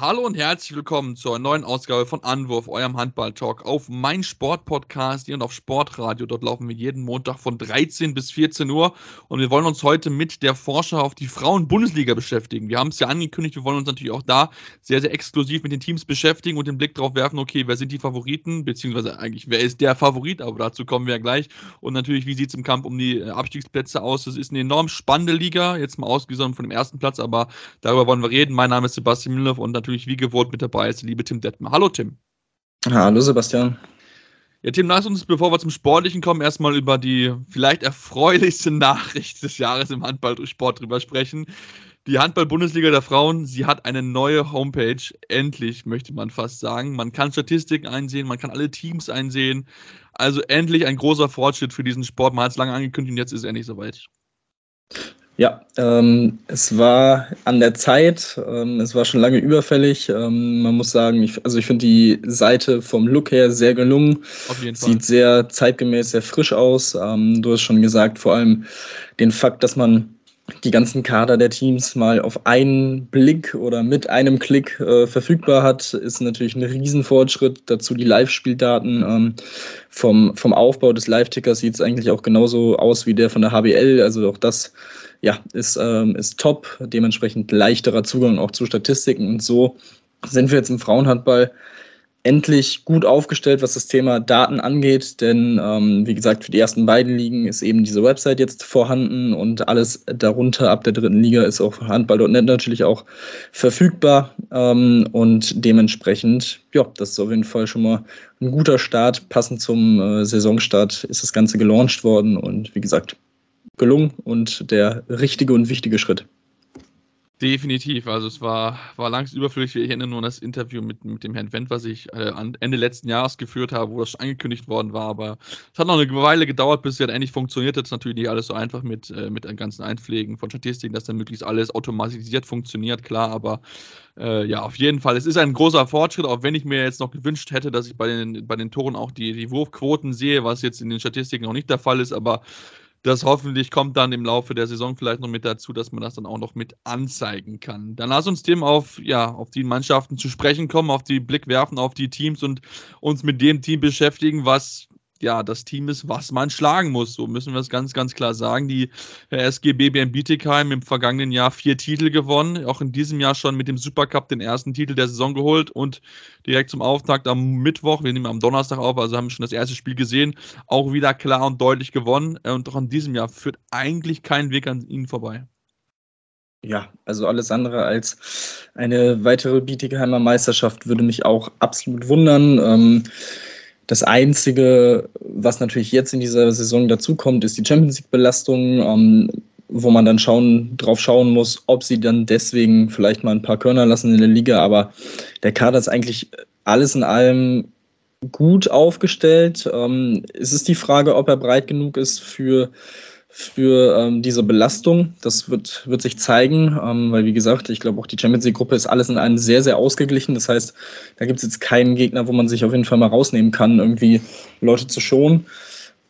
Hallo und herzlich willkommen zur neuen Ausgabe von Anwurf, eurem Handball-Talk auf mein Sport-Podcast und auf Sportradio. Dort laufen wir jeden Montag von 13 bis 14 Uhr und wir wollen uns heute mit der Vorschau auf die Frauen-Bundesliga beschäftigen. Wir haben es ja angekündigt, wir wollen uns natürlich auch da sehr, sehr exklusiv mit den Teams beschäftigen und den Blick darauf werfen, okay, wer sind die Favoriten, beziehungsweise eigentlich, wer ist der Favorit, aber dazu kommen wir ja gleich. Und natürlich, wie sieht es im Kampf um die äh, Abstiegsplätze aus? Das ist eine enorm spannende Liga, jetzt mal ausgesonnen von dem ersten Platz, aber darüber wollen wir reden. Mein Name ist Sebastian Müller und natürlich natürlich wie gewohnt mit dabei ist der liebe Tim Detmer. Hallo Tim. Hallo Sebastian. Ja, Tim, lass uns, bevor wir zum Sportlichen kommen, erstmal über die vielleicht erfreulichste Nachricht des Jahres im Handballsport drüber sprechen. Die Handball-Bundesliga der Frauen, sie hat eine neue Homepage. Endlich, möchte man fast sagen. Man kann Statistiken einsehen, man kann alle Teams einsehen. Also endlich ein großer Fortschritt für diesen Sport. Man hat es lange angekündigt und jetzt ist es endlich soweit. Ja, ähm, es war an der Zeit, ähm, es war schon lange überfällig. Ähm, man muss sagen, ich, also ich finde die Seite vom Look her sehr gelungen. Auf jeden Fall. Sieht sehr zeitgemäß, sehr frisch aus. Ähm, du hast schon gesagt, vor allem den Fakt, dass man die ganzen Kader der Teams mal auf einen Blick oder mit einem Klick äh, verfügbar hat, ist natürlich ein Riesenfortschritt. Dazu die Live-Spieldaten. Ähm, vom, vom Aufbau des Live-Tickers sieht es eigentlich auch genauso aus wie der von der HBL. Also auch das ja, ist, ähm, ist top. Dementsprechend leichterer Zugang auch zu Statistiken. Und so sind wir jetzt im Frauenhandball endlich gut aufgestellt, was das Thema Daten angeht, denn ähm, wie gesagt, für die ersten beiden Ligen ist eben diese Website jetzt vorhanden und alles darunter ab der dritten Liga ist auf handball.net natürlich auch verfügbar ähm, und dementsprechend, ja, das ist auf jeden Fall schon mal ein guter Start. Passend zum äh, Saisonstart ist das Ganze gelauncht worden und wie gesagt, gelungen und der richtige und wichtige Schritt. Definitiv. Also es war, war langsam überflüssig. Ich erinnere nur an das Interview mit, mit dem Herrn Wendt, was ich äh, Ende letzten Jahres geführt habe, wo das schon angekündigt worden war. Aber es hat noch eine Weile gedauert, bis es dann endlich funktioniert. Das ist natürlich nicht alles so einfach mit, äh, mit den ganzen Einpflegen von Statistiken, dass dann möglichst alles automatisiert funktioniert, klar. Aber äh, ja, auf jeden Fall. Es ist ein großer Fortschritt, auch wenn ich mir jetzt noch gewünscht hätte, dass ich bei den, bei den Toren auch die, die Wurfquoten sehe, was jetzt in den Statistiken noch nicht der Fall ist. Aber das hoffentlich kommt dann im Laufe der Saison vielleicht noch mit dazu, dass man das dann auch noch mit anzeigen kann. Dann lass uns dem auf, ja, auf die Mannschaften zu sprechen kommen, auf die Blick werfen, auf die Teams und uns mit dem Team beschäftigen, was ja, das Team ist, was man schlagen muss. So müssen wir es ganz, ganz klar sagen. Die SG BBM Bietigheim im vergangenen Jahr vier Titel gewonnen, auch in diesem Jahr schon mit dem Supercup den ersten Titel der Saison geholt und direkt zum Auftakt am Mittwoch, wir nehmen am Donnerstag auf, also haben schon das erste Spiel gesehen, auch wieder klar und deutlich gewonnen. Und auch in diesem Jahr führt eigentlich kein Weg an ihnen vorbei. Ja, also alles andere als eine weitere Bietigheimer Meisterschaft würde mich auch absolut wundern. Ähm, das Einzige, was natürlich jetzt in dieser Saison dazukommt, ist die Champions League-Belastung, ähm, wo man dann schauen, drauf schauen muss, ob sie dann deswegen vielleicht mal ein paar Körner lassen in der Liga. Aber der Kader ist eigentlich alles in allem gut aufgestellt. Ähm, es ist die Frage, ob er breit genug ist für für ähm, diese Belastung. Das wird, wird sich zeigen, ähm, weil wie gesagt, ich glaube auch die Champions League-Gruppe ist alles in einem sehr, sehr ausgeglichen. Das heißt, da gibt es jetzt keinen Gegner, wo man sich auf jeden Fall mal rausnehmen kann, irgendwie Leute zu schonen.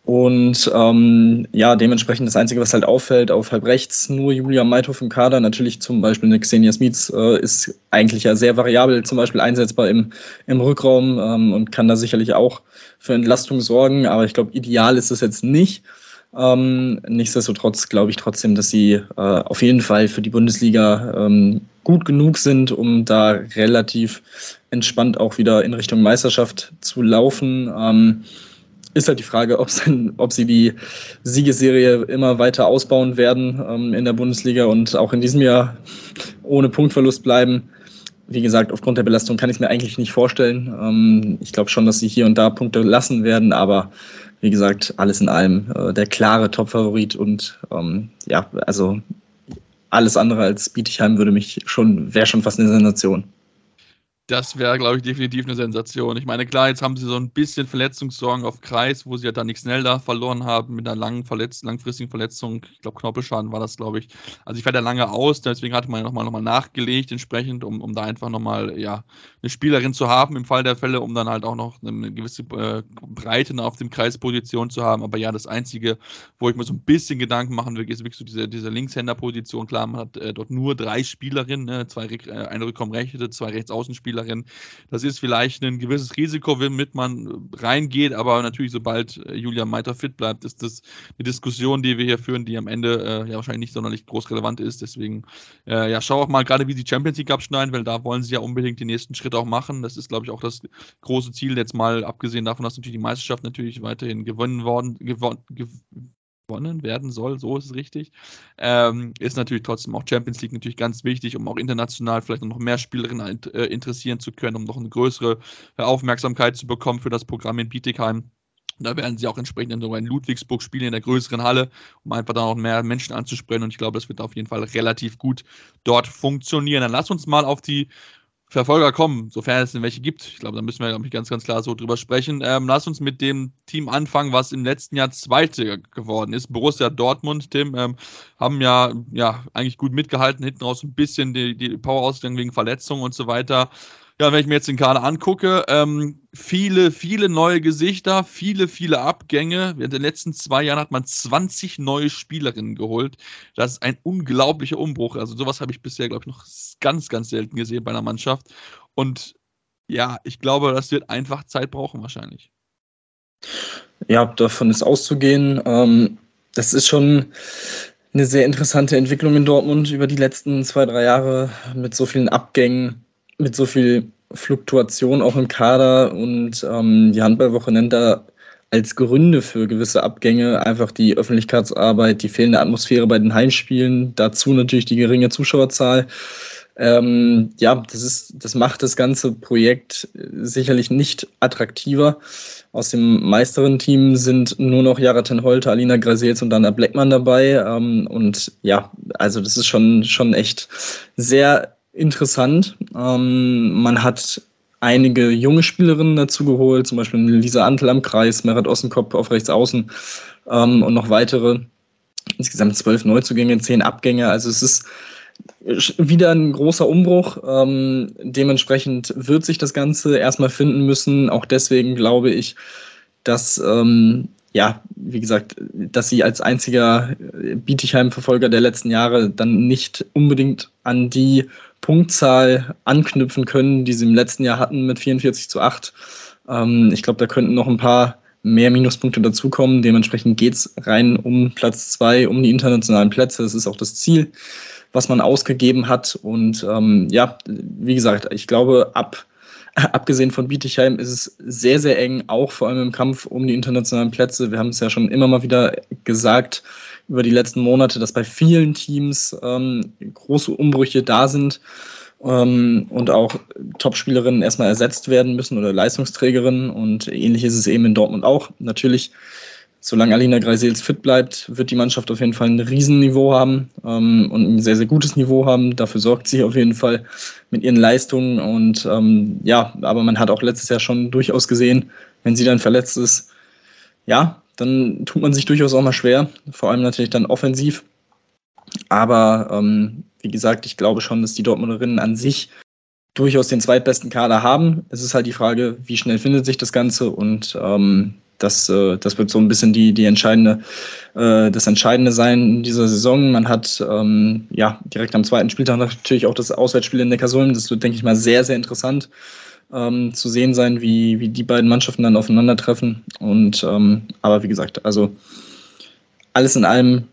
Und ähm, ja, dementsprechend das Einzige, was halt auffällt, auf halb rechts nur Julia Meithoff im Kader. Natürlich zum Beispiel eine Xenia Smits äh, ist eigentlich ja sehr variabel, zum Beispiel einsetzbar im, im Rückraum ähm, und kann da sicherlich auch für Entlastung sorgen. Aber ich glaube, ideal ist es jetzt nicht. Ähm, nichtsdestotrotz glaube ich trotzdem, dass sie äh, auf jeden Fall für die Bundesliga ähm, gut genug sind, um da relativ entspannt auch wieder in Richtung Meisterschaft zu laufen. Ähm, ist halt die Frage, ob sie die Siegesserie immer weiter ausbauen werden ähm, in der Bundesliga und auch in diesem Jahr ohne Punktverlust bleiben. Wie gesagt, aufgrund der Belastung kann ich es mir eigentlich nicht vorstellen. Ähm, ich glaube schon, dass sie hier und da Punkte lassen werden, aber wie gesagt, alles in allem äh, der klare Top-Favorit und ähm, ja, also alles andere als Bietigheim würde mich schon, wäre schon fast eine Sensation. Das wäre, glaube ich, definitiv eine Sensation. Ich meine, klar, jetzt haben sie so ein bisschen Verletzungssorgen auf Kreis, wo sie ja dann nichts schnell da verloren haben mit einer langen Verletz langfristigen Verletzung. Ich glaube, Knorpelschaden war das, glaube ich. Also ich fährt ja lange aus, deswegen hatte man nochmal noch mal nachgelegt, entsprechend, um, um da einfach nochmal ja, eine Spielerin zu haben im Fall der Fälle, um dann halt auch noch eine gewisse äh, Breite auf dem Kreisposition zu haben. Aber ja, das Einzige, wo ich mir so ein bisschen Gedanken machen will, ist wirklich so diese, diese Linkshänder-Position. Klar, man hat äh, dort nur drei Spielerinnen, ne? zwei, äh, eine Rückraumrechte, zwei Rechtsaußenspieler Spielerin. Das ist vielleicht ein gewisses Risiko, womit man reingeht, aber natürlich, sobald äh, Julia Meiter fit bleibt, ist das eine Diskussion, die wir hier führen, die am Ende äh, ja wahrscheinlich nicht sonderlich groß relevant ist. Deswegen, äh, ja, schau auch mal gerade, wie die Champions League abschneiden, weil da wollen sie ja unbedingt den nächsten Schritt auch machen. Das ist, glaube ich, auch das große Ziel, jetzt mal abgesehen davon, dass natürlich die Meisterschaft natürlich weiterhin gewonnen worden, gewonnen, gewonnen werden soll, so ist es richtig, ähm, ist natürlich trotzdem auch Champions League natürlich ganz wichtig, um auch international vielleicht noch mehr Spielerinnen äh, interessieren zu können, um noch eine größere Aufmerksamkeit zu bekommen für das Programm in Bietigheim. Da werden sie auch entsprechend sogar in Ludwigsburg spielen, in der größeren Halle, um einfach da noch mehr Menschen anzusprechen. Und ich glaube, das wird auf jeden Fall relativ gut dort funktionieren. Dann lass uns mal auf die Verfolger kommen, sofern es denn welche gibt. Ich glaube, da müssen wir, glaube ich, ganz, ganz klar so drüber sprechen. Ähm, lass uns mit dem Team anfangen, was im letzten Jahr Zweite geworden ist. Borussia Dortmund, Tim, ähm, haben ja, ja eigentlich gut mitgehalten, hinten raus ein bisschen die, die Power ausgegangen wegen Verletzungen und so weiter. Ja, wenn ich mir jetzt den Kader angucke, ähm, viele, viele neue Gesichter, viele, viele Abgänge. In den letzten zwei Jahren hat man 20 neue Spielerinnen geholt. Das ist ein unglaublicher Umbruch. Also sowas habe ich bisher, glaube ich, noch ganz, ganz selten gesehen bei einer Mannschaft. Und ja, ich glaube, das wird einfach Zeit brauchen wahrscheinlich. Ja, davon ist auszugehen. Ähm, das ist schon eine sehr interessante Entwicklung in Dortmund über die letzten zwei, drei Jahre mit so vielen Abgängen mit so viel Fluktuation auch im Kader und ähm, die Handballwoche nennt da als Gründe für gewisse Abgänge einfach die Öffentlichkeitsarbeit, die fehlende Atmosphäre bei den Heimspielen, dazu natürlich die geringe Zuschauerzahl. Ähm, ja, das ist, das macht das ganze Projekt sicherlich nicht attraktiver. Aus dem Meisterin-Team sind nur noch Jaraten Holte, Alina Grasels und Dana Bleckmann dabei. Ähm, und ja, also das ist schon, schon echt sehr interessant. Ähm, man hat einige junge Spielerinnen dazu geholt, zum Beispiel Lisa Antel am Kreis, Merit Ossenkopf auf rechts außen ähm, und noch weitere. Insgesamt zwölf Neuzugänge, zehn Abgänge. Also es ist wieder ein großer Umbruch. Ähm, dementsprechend wird sich das Ganze erstmal finden müssen. Auch deswegen glaube ich, dass ähm, ja, wie gesagt, dass sie als einziger Bietigheim-Verfolger der letzten Jahre dann nicht unbedingt an die Punktzahl anknüpfen können, die sie im letzten Jahr hatten mit 44 zu 8. Ähm, ich glaube, da könnten noch ein paar mehr Minuspunkte dazukommen. Dementsprechend geht es rein um Platz zwei, um die internationalen Plätze. Das ist auch das Ziel, was man ausgegeben hat. Und ähm, ja, wie gesagt, ich glaube, ab abgesehen von Bietigheim ist es sehr, sehr eng, auch vor allem im Kampf um die internationalen Plätze. Wir haben es ja schon immer mal wieder gesagt über die letzten Monate, dass bei vielen Teams ähm, große Umbrüche da sind ähm, und auch Topspielerinnen erstmal ersetzt werden müssen oder Leistungsträgerinnen. Und ähnlich ist es eben in Dortmund auch. Natürlich, solange Alina Greisels fit bleibt, wird die Mannschaft auf jeden Fall ein Riesenniveau haben ähm, und ein sehr, sehr gutes Niveau haben. Dafür sorgt sie auf jeden Fall mit ihren Leistungen. Und ähm, ja, aber man hat auch letztes Jahr schon durchaus gesehen, wenn sie dann verletzt ist, ja, dann tut man sich durchaus auch mal schwer, vor allem natürlich dann offensiv. Aber ähm, wie gesagt, ich glaube schon, dass die Dortmunderinnen an sich durchaus den zweitbesten Kader haben. Es ist halt die Frage, wie schnell findet sich das Ganze und ähm, das, äh, das wird so ein bisschen die, die entscheidende, äh, das Entscheidende sein in dieser Saison. Man hat ähm, ja direkt am zweiten Spieltag natürlich auch das Auswärtsspiel in Neckarsulm. Das wird, denke ich mal, sehr, sehr interessant ähm, zu sehen sein, wie, wie die beiden Mannschaften dann aufeinandertreffen. Und ähm, aber wie gesagt, also alles in allem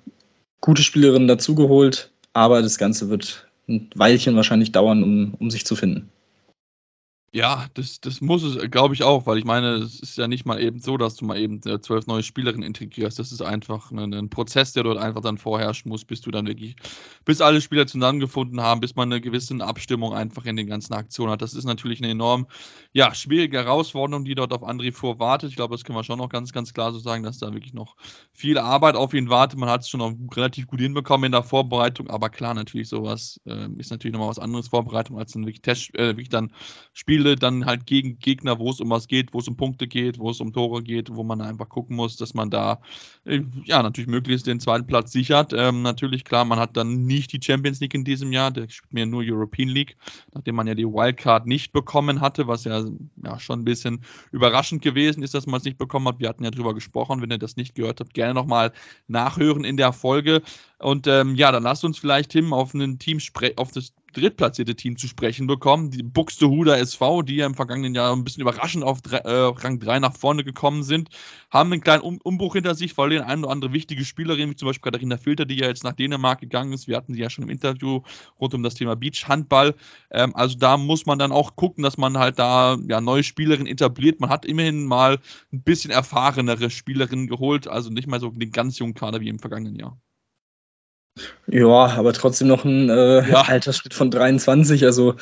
gute Spielerinnen dazugeholt, aber das Ganze wird ein Weilchen wahrscheinlich dauern, um, um sich zu finden. Ja, das, das muss es, glaube ich auch, weil ich meine, es ist ja nicht mal eben so, dass du mal eben äh, zwölf neue Spielerinnen integrierst. Das ist einfach ein, ein, Prozess, der dort einfach dann vorherrschen muss, bis du dann wirklich, bis alle Spieler zusammengefunden haben, bis man eine gewisse Abstimmung einfach in den ganzen Aktionen hat. Das ist natürlich eine enorm, ja, schwierige Herausforderung, die dort auf André vorwartet. Ich glaube, das können wir schon noch ganz, ganz klar so sagen, dass da wirklich noch viel Arbeit auf ihn wartet. Man hat es schon auch relativ gut hinbekommen in der Vorbereitung, aber klar, natürlich sowas äh, ist natürlich nochmal was anderes Vorbereitung als ein wirklich Test, äh, wirklich dann Spiel Spiele dann halt gegen Gegner, wo es um was geht, wo es um Punkte geht, wo es um Tore geht, wo man einfach gucken muss, dass man da äh, ja natürlich möglichst den zweiten Platz sichert. Ähm, natürlich, klar, man hat dann nicht die Champions League in diesem Jahr, der spielt mir nur European League, nachdem man ja die Wildcard nicht bekommen hatte, was ja, ja schon ein bisschen überraschend gewesen ist, dass man es nicht bekommen hat. Wir hatten ja drüber gesprochen, wenn ihr das nicht gehört habt, gerne nochmal nachhören in der Folge. Und ähm, ja, dann lasst uns vielleicht, Tim, auf ein Team auf das drittplatzierte Team zu sprechen bekommen. Die Buxtehuder SV, die ja im vergangenen Jahr ein bisschen überraschend auf äh, Rang 3 nach vorne gekommen sind, haben einen kleinen um Umbruch hinter sich, den ein oder andere wichtige Spielerin, wie zum Beispiel Katharina Filter, die ja jetzt nach Dänemark gegangen ist, wir hatten sie ja schon im Interview rund um das Thema Beachhandball. Ähm, also da muss man dann auch gucken, dass man halt da ja, neue Spielerinnen etabliert. Man hat immerhin mal ein bisschen erfahrenere Spielerinnen geholt, also nicht mal so den ganz jungen Kader wie im vergangenen Jahr. Ja, aber trotzdem noch ein äh, ja. Altersschritt von 23. Also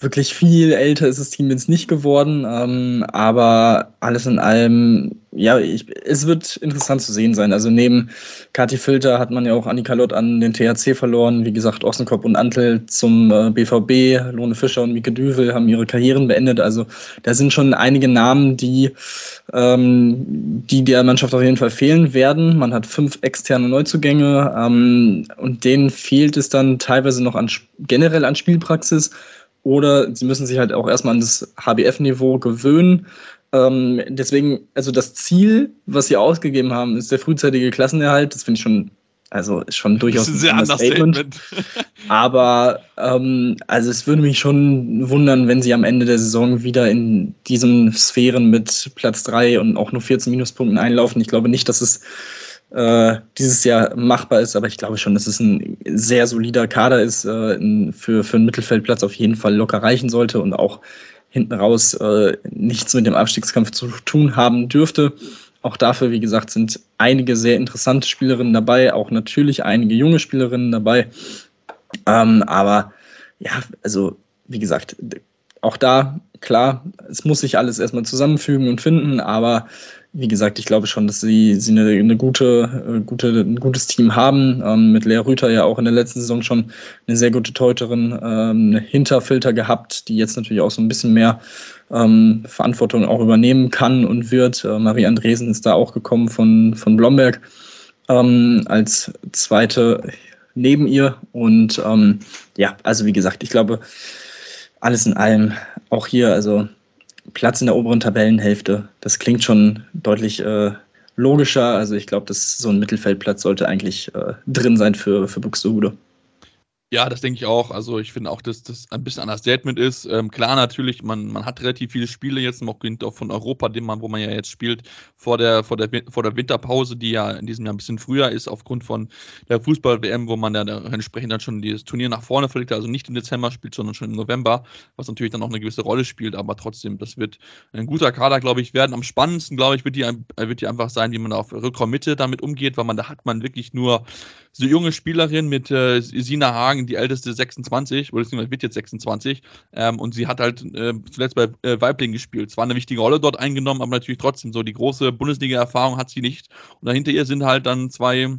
wirklich viel älter ist das Team jetzt nicht geworden. Ähm, aber alles in allem, ja, ich, es wird interessant zu sehen sein. Also neben Kati Filter hat man ja auch Annika Lott an den THC verloren. Wie gesagt, Ossenkopf und Antel zum äh, BVB. Lone Fischer und Mieke Düvel haben ihre Karrieren beendet. Also da sind schon einige Namen, die, ähm, die der Mannschaft auf jeden Fall fehlen werden. Man hat fünf externe Neuzugänge ähm, und denen fehlt es dann teilweise noch an, generell an Spielpraxis oder sie müssen sich halt auch erstmal an das HBF-Niveau gewöhnen. Ähm, deswegen, also das Ziel, was sie ausgegeben haben, ist der frühzeitige Klassenerhalt. Das finde ich schon, also ist schon durchaus ein sehr Statement. Statement. Aber ähm, also es würde mich schon wundern, wenn sie am Ende der Saison wieder in diesen Sphären mit Platz 3 und auch nur 14 Minuspunkten einlaufen. Ich glaube nicht, dass es äh, dieses Jahr machbar ist, aber ich glaube schon, dass es ein sehr solider Kader ist, äh, für, für einen Mittelfeldplatz auf jeden Fall locker reichen sollte und auch hinten raus äh, nichts mit dem Abstiegskampf zu tun haben dürfte. Auch dafür, wie gesagt, sind einige sehr interessante Spielerinnen dabei, auch natürlich einige junge Spielerinnen dabei. Ähm, aber ja, also wie gesagt, auch da, klar, es muss sich alles erstmal zusammenfügen und finden, aber wie gesagt, ich glaube schon, dass sie, sie eine, eine gute, äh, gute, ein gutes Team haben. Ähm, mit Lea Rüther ja auch in der letzten Saison schon eine sehr gute Teuterin, ähm, Hinterfilter gehabt, die jetzt natürlich auch so ein bisschen mehr ähm, Verantwortung auch übernehmen kann und wird. Äh, Marie Andresen ist da auch gekommen von, von Blomberg ähm, als zweite neben ihr. Und ähm, ja, also wie gesagt, ich glaube, alles in allem auch hier, also Platz in der oberen Tabellenhälfte. Das klingt schon deutlich äh, logischer. Also ich glaube, dass so ein Mittelfeldplatz sollte eigentlich äh, drin sein für, für Buxtehude. Ja, das denke ich auch. Also ich finde auch, dass das ein bisschen ein Statement ist. Ähm, klar, natürlich, man, man hat relativ viele Spiele jetzt noch von Europa, dem man, wo man ja jetzt spielt, vor der, vor, der, vor der Winterpause, die ja in diesem Jahr ein bisschen früher ist, aufgrund von der Fußball-WM, wo man ja entsprechend dann schon dieses Turnier nach vorne verlegt, also nicht im Dezember spielt, sondern schon im November, was natürlich dann auch eine gewisse Rolle spielt, aber trotzdem, das wird ein guter Kader, glaube ich, werden. Am spannendsten, glaube ich, wird die, wird die einfach sein, wie man auf Rückraummitte damit umgeht, weil man da hat man wirklich nur so junge Spielerin mit äh, Sina Hagen, die älteste 26, oder beziehungsweise wird jetzt 26, ähm, und sie hat halt äh, zuletzt bei äh, Weibling gespielt. Zwar eine wichtige Rolle dort eingenommen, aber natürlich trotzdem so die große Bundesliga-Erfahrung hat sie nicht. Und dahinter ihr sind halt dann zwei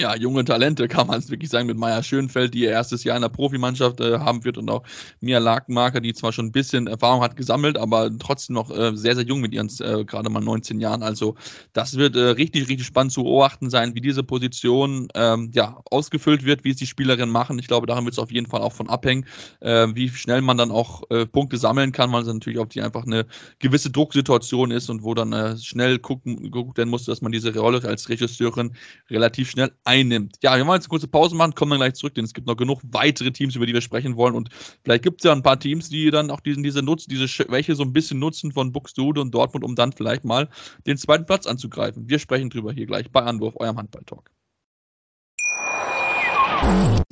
ja, junge Talente, kann man es wirklich sagen, mit Maya Schönfeld, die ihr erstes Jahr in der Profimannschaft äh, haben wird und auch Mia Lakenmarker, die zwar schon ein bisschen Erfahrung hat gesammelt, aber trotzdem noch äh, sehr, sehr jung mit ihren äh, gerade mal 19 Jahren. Also das wird äh, richtig, richtig spannend zu beobachten sein, wie diese Position ähm, ja, ausgefüllt wird, wie es die Spielerinnen machen. Ich glaube, daran wird es auf jeden Fall auch von abhängen, äh, wie schnell man dann auch äh, Punkte sammeln kann, weil es natürlich auf die einfach eine gewisse Drucksituation ist und wo dann schnell gucken, geguckt werden muss, dass man diese Rolle als Regisseurin relativ schnell einnimmt. Ja, wir wollen jetzt eine kurze Pause machen, kommen dann gleich zurück, denn es gibt noch genug weitere Teams, über die wir sprechen wollen. Und vielleicht gibt es ja ein paar Teams, die dann auch diesen, diese, Nutz, diese Schwäche so ein bisschen nutzen von Buxtehude und Dortmund, um dann vielleicht mal den zweiten Platz anzugreifen. Wir sprechen drüber hier gleich bei Anwurf, eurem Handball-Talk.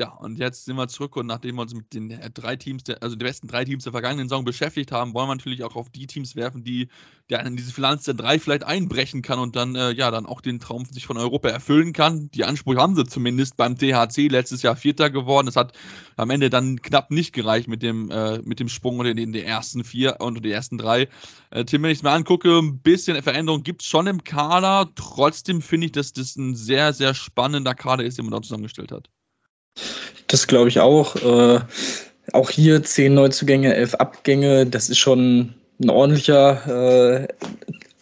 Ja, und jetzt sind wir zurück und nachdem wir uns mit den äh, drei Teams, der, also den besten drei Teams der vergangenen Saison beschäftigt haben, wollen wir natürlich auch auf die Teams werfen, die in diese Finanz der drei vielleicht einbrechen kann und dann, äh, ja, dann auch den Traum sich von Europa erfüllen kann. Die Ansprüche haben sie zumindest beim THC letztes Jahr Vierter geworden. Es hat am Ende dann knapp nicht gereicht mit dem, äh, mit dem Sprung unter den, den ersten vier und den ersten drei. Äh, Tim, wenn ich es mir angucke, ein bisschen Veränderung gibt es schon im Kader. Trotzdem finde ich, dass das ein sehr, sehr spannender Kader ist, den man da zusammengestellt hat. Das glaube ich auch. Äh, auch hier zehn Neuzugänge, elf Abgänge. Das ist schon ein ordentlicher äh,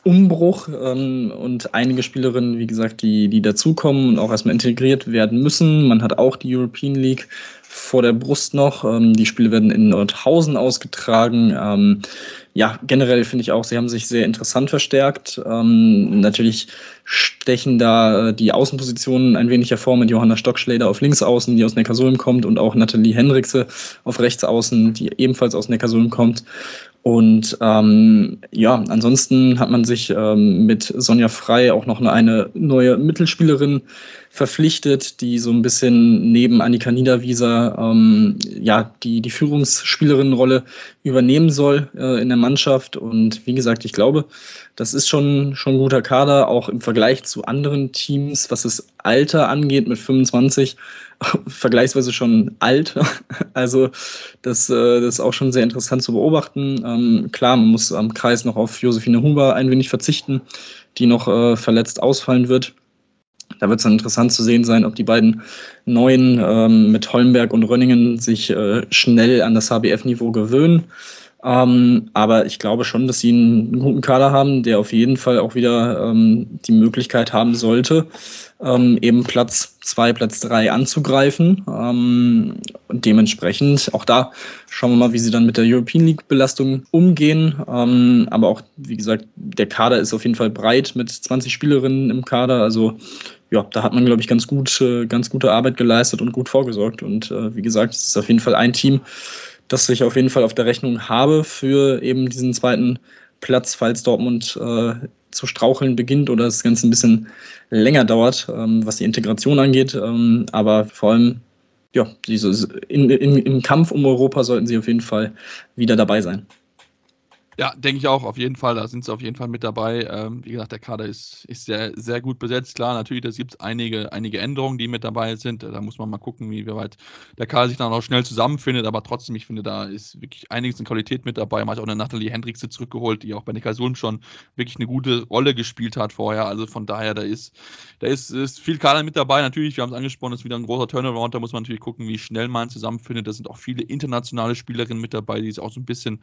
Umbruch ähm, und einige Spielerinnen, wie gesagt, die, die dazukommen und auch erstmal integriert werden müssen. Man hat auch die European League vor der Brust noch. Ähm, die Spiele werden in Nordhausen ausgetragen. Ähm, ja, generell finde ich auch, sie haben sich sehr interessant verstärkt. Ähm, natürlich stechen da äh, die Außenpositionen ein wenig hervor mit Johanna Stockschläder auf Linksaußen, die aus Neckarsulm kommt, und auch Nathalie Hendrikse auf Rechtsaußen, die ebenfalls aus Neckarsulm kommt. Und ähm, ja, ansonsten hat man sich ähm, mit Sonja Frei auch noch eine, eine neue Mittelspielerin verpflichtet, die so ein bisschen neben Annika Niederwieser ähm, ja, die, die Führungsspielerinnenrolle übernehmen soll äh, in der Mannschaft. Und wie gesagt, ich glaube, das ist schon, schon ein guter Kader, auch im Vergleich zu anderen Teams, was das Alter angeht mit 25, vergleichsweise schon alt. Also das, äh, das ist auch schon sehr interessant zu beobachten. Ähm, klar, man muss am Kreis noch auf Josephine Huber ein wenig verzichten, die noch äh, verletzt ausfallen wird. Da wird es dann interessant zu sehen sein, ob die beiden Neuen ähm, mit Holmberg und Rönningen sich äh, schnell an das HBF-Niveau gewöhnen. Ähm, aber ich glaube schon, dass sie einen guten Kader haben, der auf jeden Fall auch wieder ähm, die Möglichkeit haben sollte, ähm, eben Platz zwei, Platz drei anzugreifen. Ähm, und dementsprechend, auch da schauen wir mal, wie sie dann mit der European League-Belastung umgehen. Ähm, aber auch, wie gesagt, der Kader ist auf jeden Fall breit mit 20 Spielerinnen im Kader. Also ja, da hat man, glaube ich, ganz gut, äh, ganz gute Arbeit geleistet und gut vorgesorgt. Und äh, wie gesagt, es ist auf jeden Fall ein Team, das ich auf jeden Fall auf der Rechnung habe für eben diesen zweiten Platz, falls Dortmund äh, zu straucheln beginnt oder das Ganze ein bisschen länger dauert, ähm, was die Integration angeht. Ähm, aber vor allem, ja, dieses, in, in, im Kampf um Europa sollten sie auf jeden Fall wieder dabei sein. Ja, denke ich auch, auf jeden Fall. Da sind sie auf jeden Fall mit dabei. Ähm, wie gesagt, der Kader ist, ist sehr, sehr gut besetzt. Klar, natürlich, da gibt es einige, einige Änderungen, die mit dabei sind. Da muss man mal gucken, wie weit der Kader sich dann auch schnell zusammenfindet. Aber trotzdem, ich finde, da ist wirklich einiges in Qualität mit dabei. Man hat auch eine Nathalie Hendricks zurückgeholt, die auch bei Neckarsulm schon wirklich eine gute Rolle gespielt hat vorher. Also von daher, da ist, da ist, ist viel Kader mit dabei. Natürlich, wir haben es angesprochen, ist wieder ein großer Turnaround. Da muss man natürlich gucken, wie schnell man zusammenfindet. Da sind auch viele internationale Spielerinnen mit dabei, die es auch so ein bisschen,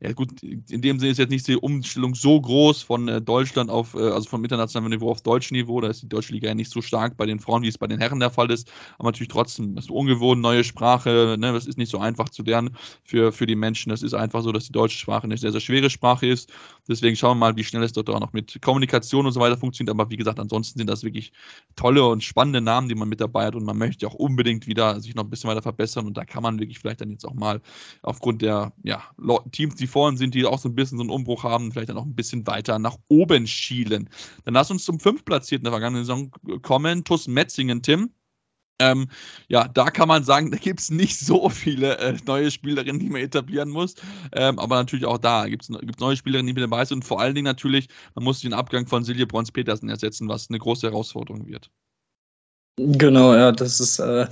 ja gut, in dem Sinne ist jetzt nicht die Umstellung so groß von äh, Deutschland auf, äh, also vom internationalen Niveau auf deutsch Niveau. Da ist die deutsche Liga ja nicht so stark bei den Frauen, wie es bei den Herren der Fall ist. Aber natürlich trotzdem, das ist ungewohnt, neue Sprache, ne, das ist nicht so einfach zu lernen für, für die Menschen. Das ist einfach so, dass die deutsche Sprache eine sehr, sehr schwere Sprache ist. Deswegen schauen wir mal, wie schnell es dort auch noch mit Kommunikation und so weiter funktioniert. Aber wie gesagt, ansonsten sind das wirklich tolle und spannende Namen, die man mit dabei hat. Und man möchte auch unbedingt wieder sich noch ein bisschen weiter verbessern. Und da kann man wirklich vielleicht dann jetzt auch mal aufgrund der ja, Teams, die vorhin sind, die auch so ein bisschen so einen Umbruch haben, vielleicht dann auch ein bisschen weiter nach oben schielen. Dann lass uns zum fünftplatzierten der vergangenen Saison kommen, Tuss Metzingen, Tim. Ähm, ja, da kann man sagen, da gibt es nicht so viele äh, neue Spielerinnen, die man etablieren muss. Ähm, aber natürlich auch da gibt es neue Spielerinnen, die mit dabei sind. Und vor allen Dingen natürlich, man muss den Abgang von Silje Brons-Petersen ersetzen, was eine große Herausforderung wird. Genau, ja, das ist äh,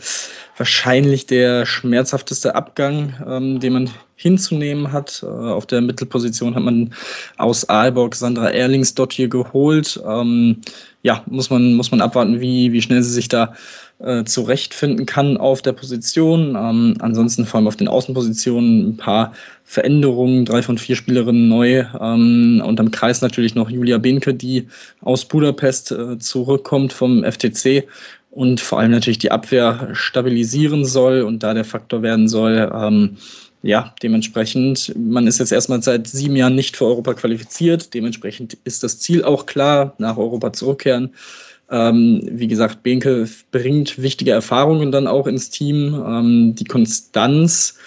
wahrscheinlich der schmerzhafteste Abgang, ähm, den man hinzunehmen hat. Äh, auf der Mittelposition hat man aus Aalborg Sandra Erlings dort hier geholt. Ähm, ja, muss man, muss man abwarten, wie, wie schnell sie sich da äh, zurechtfinden kann auf der Position. Ähm, ansonsten vor allem auf den Außenpositionen ein paar Veränderungen, drei von vier Spielerinnen neu ähm, und am Kreis natürlich noch Julia Behnke, die aus Budapest äh, zurückkommt vom FTC und vor allem natürlich die Abwehr stabilisieren soll und da der Faktor werden soll. Ähm, ja, dementsprechend, man ist jetzt erstmal seit sieben Jahren nicht für Europa qualifiziert. Dementsprechend ist das Ziel auch klar, nach Europa zurückkehren. Ähm, wie gesagt, Benke bringt wichtige Erfahrungen dann auch ins Team. Ähm, die Konstanz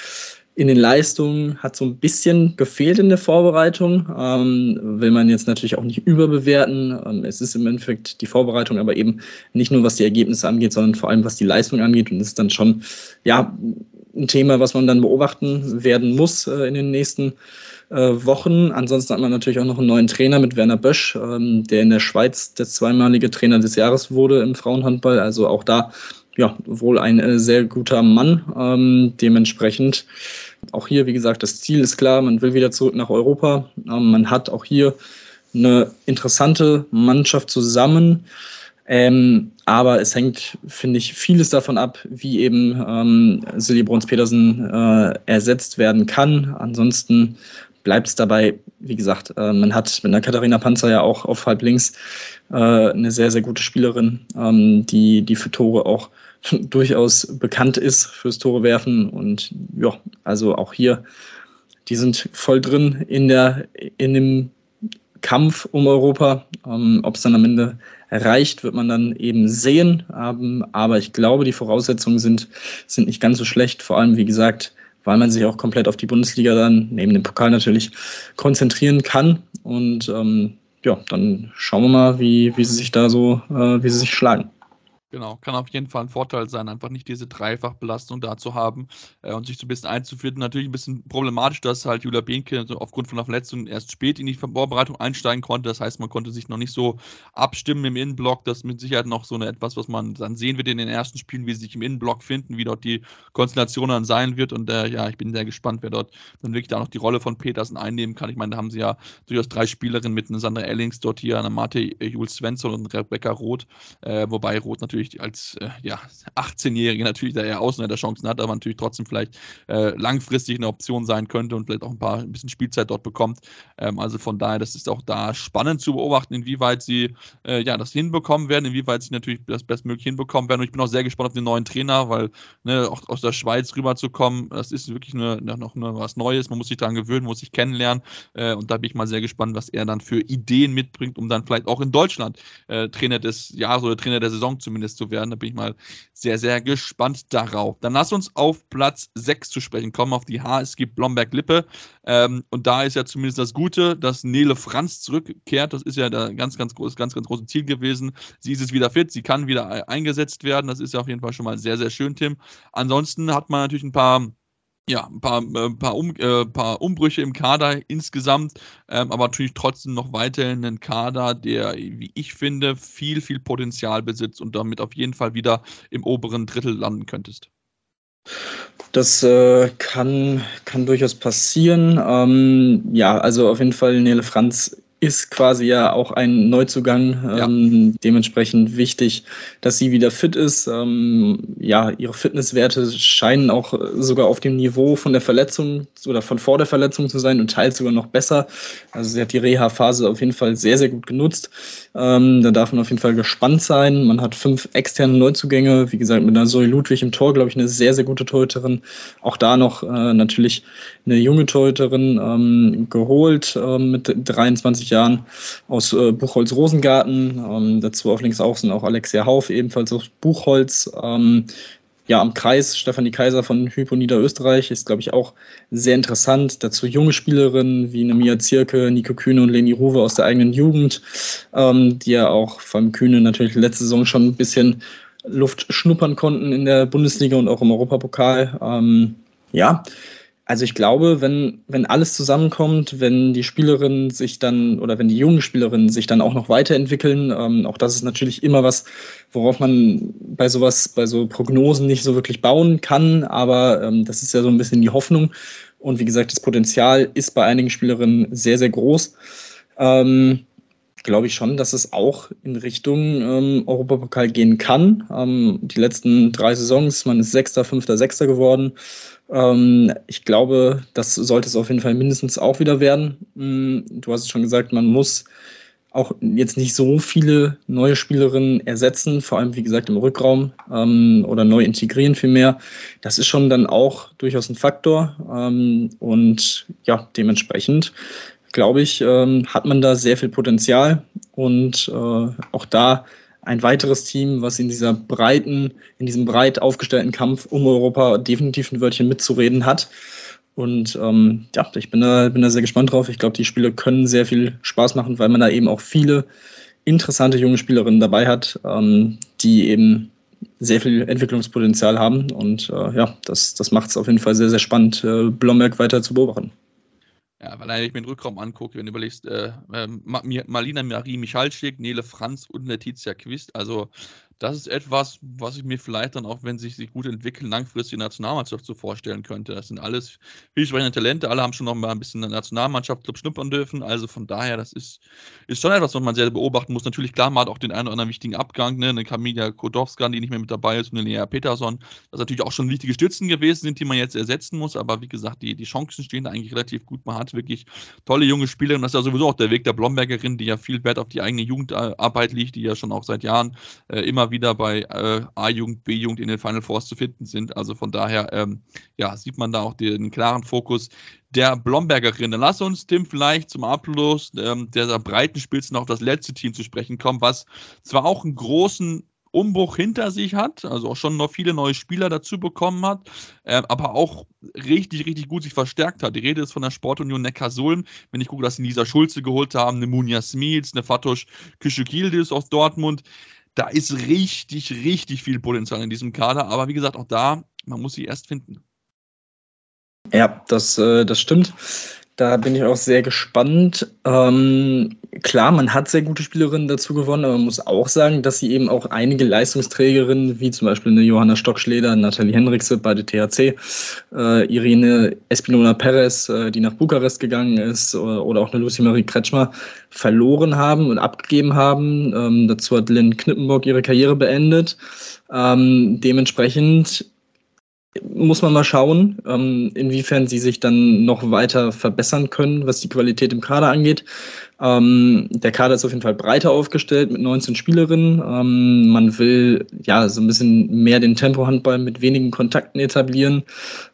in den Leistungen hat so ein bisschen gefehlt in der Vorbereitung. Ähm, will man jetzt natürlich auch nicht überbewerten. Ähm, es ist im Endeffekt die Vorbereitung, aber eben nicht nur was die Ergebnisse angeht, sondern vor allem was die Leistung angeht. Und ist dann schon ja ein Thema, was man dann beobachten werden muss äh, in den nächsten äh, Wochen. Ansonsten hat man natürlich auch noch einen neuen Trainer mit Werner Bösch, ähm, der in der Schweiz der zweimalige Trainer des Jahres wurde im Frauenhandball. Also auch da ja wohl ein äh, sehr guter Mann. Ähm, dementsprechend auch hier, wie gesagt, das Ziel ist klar, man will wieder zurück nach Europa. Ähm, man hat auch hier eine interessante Mannschaft zusammen. Ähm, aber es hängt, finde ich, vieles davon ab, wie eben ähm, Silje Bruns-Petersen äh, ersetzt werden kann. Ansonsten bleibt es dabei, wie gesagt, äh, man hat mit einer Katharina Panzer ja auch auf halb links äh, eine sehr, sehr gute Spielerin, ähm, die, die für Tore auch durchaus bekannt ist, fürs Tore werfen. Und ja, also auch hier, die sind voll drin in, der, in dem Kampf um Europa. Ähm, Ob es dann am Ende erreicht, wird man dann eben sehen. Ähm, aber ich glaube, die Voraussetzungen sind, sind nicht ganz so schlecht. Vor allem, wie gesagt, weil man sich auch komplett auf die Bundesliga dann, neben dem Pokal natürlich, konzentrieren kann. Und ähm, ja, dann schauen wir mal, wie, wie sie sich da so, äh, wie sie sich schlagen. Genau, kann auf jeden Fall ein Vorteil sein, einfach nicht diese Dreifachbelastung da zu haben äh, und sich so ein bisschen einzuführen. Natürlich ein bisschen problematisch, dass halt Julia Behnke so aufgrund von der Verletzung erst spät in die Vorbereitung einsteigen konnte. Das heißt, man konnte sich noch nicht so abstimmen im Innenblock. Das ist mit Sicherheit noch so eine etwas, was man dann sehen wird in den ersten Spielen, wie sie sich im Innenblock finden, wie dort die Konstellation dann sein wird. Und äh, ja, ich bin sehr gespannt, wer dort dann wirklich da noch die Rolle von Petersen einnehmen kann. Ich meine, da haben sie ja durchaus drei Spielerinnen mit einer Sandra Ellings dort hier, einer Marte Jules Svensson und Rebecca Roth, äh, wobei Roth natürlich natürlich als äh, ja, 18-Jährige natürlich da eher Außenseiterchancen hat, aber natürlich trotzdem vielleicht äh, langfristig eine Option sein könnte und vielleicht auch ein paar ein bisschen Spielzeit dort bekommt. Ähm, also von daher, das ist auch da spannend zu beobachten, inwieweit sie äh, ja, das hinbekommen werden, inwieweit sie natürlich das bestmöglich hinbekommen werden. Und ich bin auch sehr gespannt auf den neuen Trainer, weil ne, auch aus der Schweiz rüberzukommen, das ist wirklich eine, noch eine, was Neues. Man muss sich daran gewöhnen, muss sich kennenlernen. Äh, und da bin ich mal sehr gespannt, was er dann für Ideen mitbringt, um dann vielleicht auch in Deutschland äh, Trainer des Jahres oder Trainer der Saison zumindest zu werden. Da bin ich mal sehr, sehr gespannt darauf. Dann lass uns auf Platz 6 zu sprechen kommen, auf die HSG Blomberg-Lippe. Ähm, und da ist ja zumindest das Gute, dass Nele Franz zurückkehrt. Das ist ja da ganz, ganz groß, ganz, ganz großes Ziel gewesen. Sie ist jetzt wieder fit, sie kann wieder eingesetzt werden. Das ist ja auf jeden Fall schon mal sehr, sehr schön, Tim. Ansonsten hat man natürlich ein paar ja, ein paar, äh, paar, um, äh, paar Umbrüche im Kader insgesamt, ähm, aber natürlich trotzdem noch weiterhin ein Kader, der, wie ich finde, viel, viel Potenzial besitzt und damit auf jeden Fall wieder im oberen Drittel landen könntest. Das äh, kann, kann durchaus passieren. Ähm, ja, also auf jeden Fall Nele Franz ist quasi ja auch ein Neuzugang. Ja. Ähm, dementsprechend wichtig, dass sie wieder fit ist. Ähm, ja, ihre Fitnesswerte scheinen auch sogar auf dem Niveau von der Verletzung oder von vor der Verletzung zu sein und teils sogar noch besser. Also sie hat die Reha-Phase auf jeden Fall sehr, sehr gut genutzt. Ähm, da darf man auf jeden Fall gespannt sein. Man hat fünf externe Neuzugänge. Wie gesagt, mit einer Zoe Ludwig im Tor, glaube ich, eine sehr, sehr gute Torhüterin. Auch da noch äh, natürlich eine junge Torhüterin ähm, geholt äh, mit 23 20 Jahren aus äh, Buchholz-Rosengarten. Ähm, dazu auf links außen auch Alexia Hauf, ebenfalls aus Buchholz. Ähm, ja, am Kreis Stefanie Kaiser von Hypo Niederösterreich ist, glaube ich, auch sehr interessant. Dazu junge Spielerinnen wie Nemia Zirke, Nico Kühne und Leni Ruwe aus der eigenen Jugend, ähm, die ja auch vom Kühne natürlich letzte Saison schon ein bisschen Luft schnuppern konnten in der Bundesliga und auch im Europapokal. Ähm, ja, also ich glaube, wenn, wenn alles zusammenkommt, wenn die Spielerinnen sich dann oder wenn die jungen Spielerinnen sich dann auch noch weiterentwickeln, ähm, auch das ist natürlich immer was, worauf man bei sowas, bei so Prognosen nicht so wirklich bauen kann, aber ähm, das ist ja so ein bisschen die Hoffnung. Und wie gesagt, das Potenzial ist bei einigen Spielerinnen sehr, sehr groß. Ähm, glaube ich schon, dass es auch in Richtung ähm, Europapokal gehen kann. Ähm, die letzten drei Saisons, man ist Sechster, Fünfter, Sechster geworden. Ähm, ich glaube, das sollte es auf jeden Fall mindestens auch wieder werden. Mm, du hast es schon gesagt, man muss auch jetzt nicht so viele neue Spielerinnen ersetzen, vor allem wie gesagt im Rückraum ähm, oder neu integrieren vielmehr. Das ist schon dann auch durchaus ein Faktor ähm, und ja, dementsprechend glaube ich, ähm, hat man da sehr viel Potenzial und äh, auch da ein weiteres Team, was in dieser breiten, in diesem breit aufgestellten Kampf um Europa definitiv ein Wörtchen mitzureden hat. Und ähm, ja, ich bin da, bin da sehr gespannt drauf. Ich glaube, die Spiele können sehr viel Spaß machen, weil man da eben auch viele interessante junge Spielerinnen dabei hat, ähm, die eben sehr viel Entwicklungspotenzial haben. Und äh, ja, das, das macht es auf jeden Fall sehr, sehr spannend, äh, Blomberg weiter zu beobachten. Ja, weil ich mir den Rückraum angucke, wenn du überlegst, äh, äh, Marlina Marie Michalczyk, Nele Franz und Letizia Quist, also das ist etwas, was ich mir vielleicht dann auch, wenn sich sie gut entwickeln, langfristig in der Nationalmannschaft so vorstellen könnte. Das sind alles vielversprechende Talente, alle haben schon noch mal ein bisschen in der Nationalmannschaft Club schnuppern dürfen. Also von daher, das ist, ist schon etwas, was man sehr beobachten muss. Natürlich, klar, man hat auch den einen oder anderen wichtigen Abgang, ne? eine Kamila Kodowska, die nicht mehr mit dabei ist, und eine Lea Peterson, das natürlich auch schon wichtige Stützen gewesen sind, die man jetzt ersetzen muss. Aber wie gesagt, die, die Chancen stehen da eigentlich relativ gut. Man hat wirklich tolle junge Spielerinnen. Das ist ja sowieso auch der Weg der Blombergerin, die ja viel Wert auf die eigene Jugendarbeit liegt, die ja schon auch seit Jahren äh, immer wieder bei äh, A-Jugend, B-Jugend in den Final Fours zu finden sind. Also von daher ähm, ja, sieht man da auch den klaren Fokus der Blombergerin. Dann lass uns, Tim, vielleicht zum Abschluss ähm, der breiten Spitze noch auf das letzte Team zu sprechen kommen, was zwar auch einen großen Umbruch hinter sich hat, also auch schon noch viele neue Spieler dazu bekommen hat, äh, aber auch richtig, richtig gut sich verstärkt hat. Die Rede ist von der Sportunion Neckarsulm. Wenn ich gucke, dass sie Lisa Schulze geholt haben, eine Munja Smils, eine Fatosch Küschekildis aus Dortmund, da ist richtig, richtig viel Potenzial in diesem Kader. Aber wie gesagt, auch da, man muss sie erst finden. Ja, das, äh, das stimmt. Da bin ich auch sehr gespannt. Ähm, klar, man hat sehr gute Spielerinnen dazu gewonnen, aber man muss auch sagen, dass sie eben auch einige Leistungsträgerinnen, wie zum Beispiel eine Johanna Stockschleder, Nathalie Henrikse bei der THC, äh, Irene Espinola Perez, äh, die nach Bukarest gegangen ist, oder, oder auch eine Lucy Marie Kretschmer, verloren haben und abgegeben haben. Ähm, dazu hat Lynn Knippenburg ihre Karriere beendet. Ähm, dementsprechend muss man mal schauen, ähm, inwiefern sie sich dann noch weiter verbessern können, was die Qualität im Kader angeht. Ähm, der Kader ist auf jeden Fall breiter aufgestellt mit 19 Spielerinnen. Ähm, man will ja so ein bisschen mehr den Tempohandball mit wenigen Kontakten etablieren.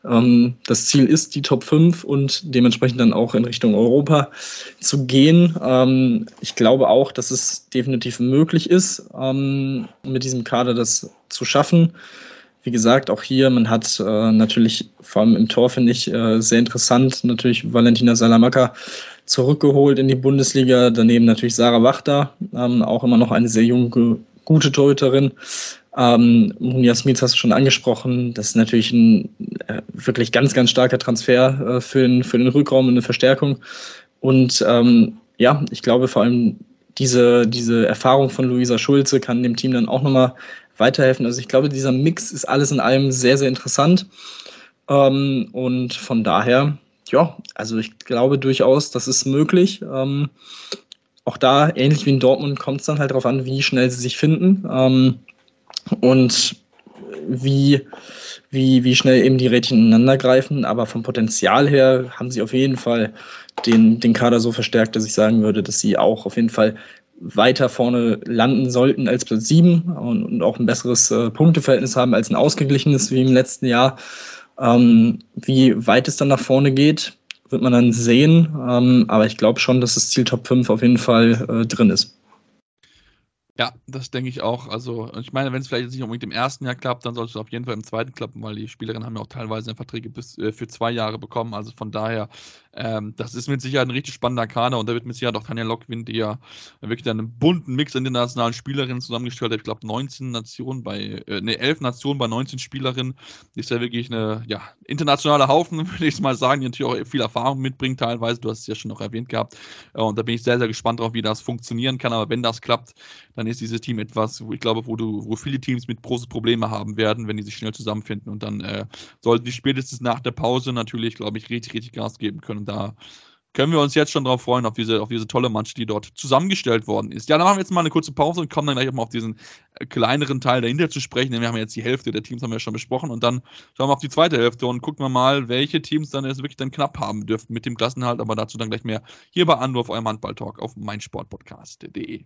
Ähm, das Ziel ist die Top 5 und dementsprechend dann auch in Richtung Europa zu gehen. Ähm, ich glaube auch, dass es definitiv möglich ist, ähm, mit diesem Kader das zu schaffen. Wie gesagt, auch hier, man hat äh, natürlich, vor allem im Tor finde ich äh, sehr interessant, natürlich Valentina Salamaka zurückgeholt in die Bundesliga. Daneben natürlich Sarah Wachter, ähm, auch immer noch eine sehr junge, gute Torhüterin. Ähm, Munja Smith hast du schon angesprochen. Das ist natürlich ein äh, wirklich ganz, ganz starker Transfer äh, für, den, für den Rückraum und eine Verstärkung. Und ähm, ja, ich glaube vor allem diese, diese Erfahrung von Luisa Schulze kann dem Team dann auch nochmal weiterhelfen. Also ich glaube, dieser Mix ist alles in allem sehr, sehr interessant. Ähm, und von daher, ja, also ich glaube durchaus, das ist möglich. Ähm, auch da, ähnlich wie in Dortmund, kommt es dann halt darauf an, wie schnell sie sich finden ähm, und wie, wie, wie schnell eben die Rädchen ineinander greifen. Aber vom Potenzial her haben sie auf jeden Fall den, den Kader so verstärkt, dass ich sagen würde, dass sie auch auf jeden Fall weiter vorne landen sollten als Platz 7 und, und auch ein besseres äh, Punkteverhältnis haben als ein ausgeglichenes wie im letzten Jahr. Ähm, wie weit es dann nach vorne geht, wird man dann sehen. Ähm, aber ich glaube schon, dass das Ziel Top 5 auf jeden Fall äh, drin ist. Ja, das denke ich auch. Also, ich meine, wenn es vielleicht nicht unbedingt im ersten Jahr klappt, dann sollte es auf jeden Fall im zweiten klappen, weil die Spielerinnen haben ja auch teilweise Verträge bis äh, für zwei Jahre bekommen. Also von daher, ähm, das ist mit Sicherheit ein richtig spannender Kader und da wird mit Sicherheit auch Tanja Lockwind, die ja wirklich einen bunten Mix an internationalen Spielerinnen zusammengestellt hat. Ich glaube, 19 Nationen bei, äh, ne, 11 Nationen bei 19 Spielerinnen. Ist ja wirklich eine, ja, internationale Haufen, würde ich mal sagen, die natürlich auch viel Erfahrung mitbringt teilweise. Du hast es ja schon noch erwähnt gehabt. Äh, und da bin ich sehr, sehr gespannt drauf, wie das funktionieren kann. Aber wenn das klappt, dann ist dieses Team etwas, wo ich glaube, wo du, wo viele Teams mit große Probleme haben werden, wenn die sich schnell zusammenfinden und dann äh, sollten die spätestens nach der Pause natürlich, glaube ich, richtig, richtig Gas geben können. Da können wir uns jetzt schon darauf freuen, auf diese, auf diese tolle Mannschaft, die dort zusammengestellt worden ist. Ja, dann machen wir jetzt mal eine kurze Pause und kommen dann gleich auch mal auf diesen äh, kleineren Teil dahinter zu sprechen, denn wir haben jetzt die Hälfte der Teams haben wir schon besprochen und dann schauen wir auf die zweite Hälfte und gucken wir mal, welche Teams dann jetzt wirklich dann knapp haben dürften mit dem Klassenhalt, aber dazu dann gleich mehr hier bei Anwurf, eurem Handball-Talk auf meinsportpodcast.de.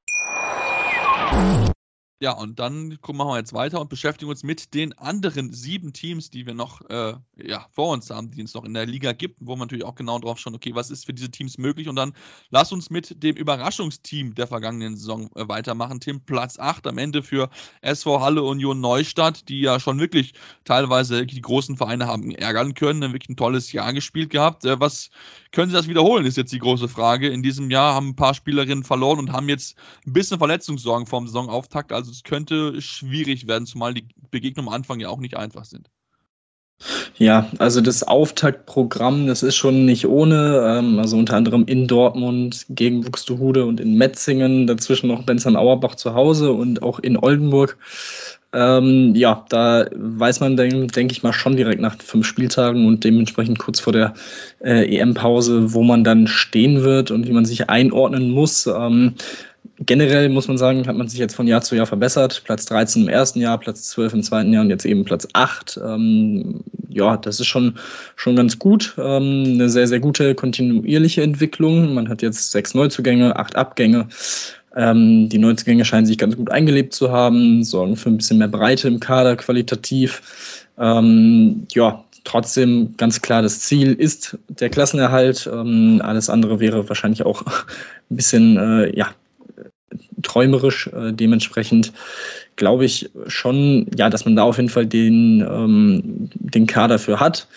Ja, und dann machen wir jetzt weiter und beschäftigen uns mit den anderen sieben Teams, die wir noch äh, ja, vor uns haben, die es noch in der Liga gibt, wo man natürlich auch genau drauf schauen, okay, was ist für diese Teams möglich? Und dann lass uns mit dem Überraschungsteam der vergangenen Saison äh, weitermachen. Tim, Platz 8 am Ende für SV Halle Union Neustadt, die ja schon wirklich teilweise die großen Vereine haben ärgern können, wirklich ein tolles Jahr gespielt gehabt. Äh, was können sie das wiederholen, ist jetzt die große Frage. In diesem Jahr haben ein paar Spielerinnen verloren und haben jetzt ein bisschen Verletzungssorgen vorm Saisonauftakt. Also es könnte schwierig werden, zumal die Begegnungen am Anfang ja auch nicht einfach sind. Ja, also das Auftaktprogramm, das ist schon nicht ohne. Ähm, also unter anderem in Dortmund gegen Buxtehude und in Metzingen, dazwischen noch Benzern-Auerbach zu Hause und auch in Oldenburg. Ähm, ja, da weiß man, denke denk ich mal, schon direkt nach fünf Spieltagen und dementsprechend kurz vor der äh, EM-Pause, wo man dann stehen wird und wie man sich einordnen muss. Ähm, generell muss man sagen, hat man sich jetzt von Jahr zu Jahr verbessert. Platz 13 im ersten Jahr, Platz 12 im zweiten Jahr und jetzt eben Platz 8. Ähm, ja, das ist schon, schon ganz gut. Ähm, eine sehr, sehr gute kontinuierliche Entwicklung. Man hat jetzt sechs Neuzugänge, acht Abgänge. Ähm, die Neuzugänge scheinen sich ganz gut eingelebt zu haben, sorgen für ein bisschen mehr Breite im Kader qualitativ. Ähm, ja, trotzdem ganz klar, das Ziel ist der Klassenerhalt. Ähm, alles andere wäre wahrscheinlich auch ein bisschen äh, ja, träumerisch. Äh, dementsprechend glaube ich schon, ja, dass man da auf jeden Fall den, ähm, den Kader für hat.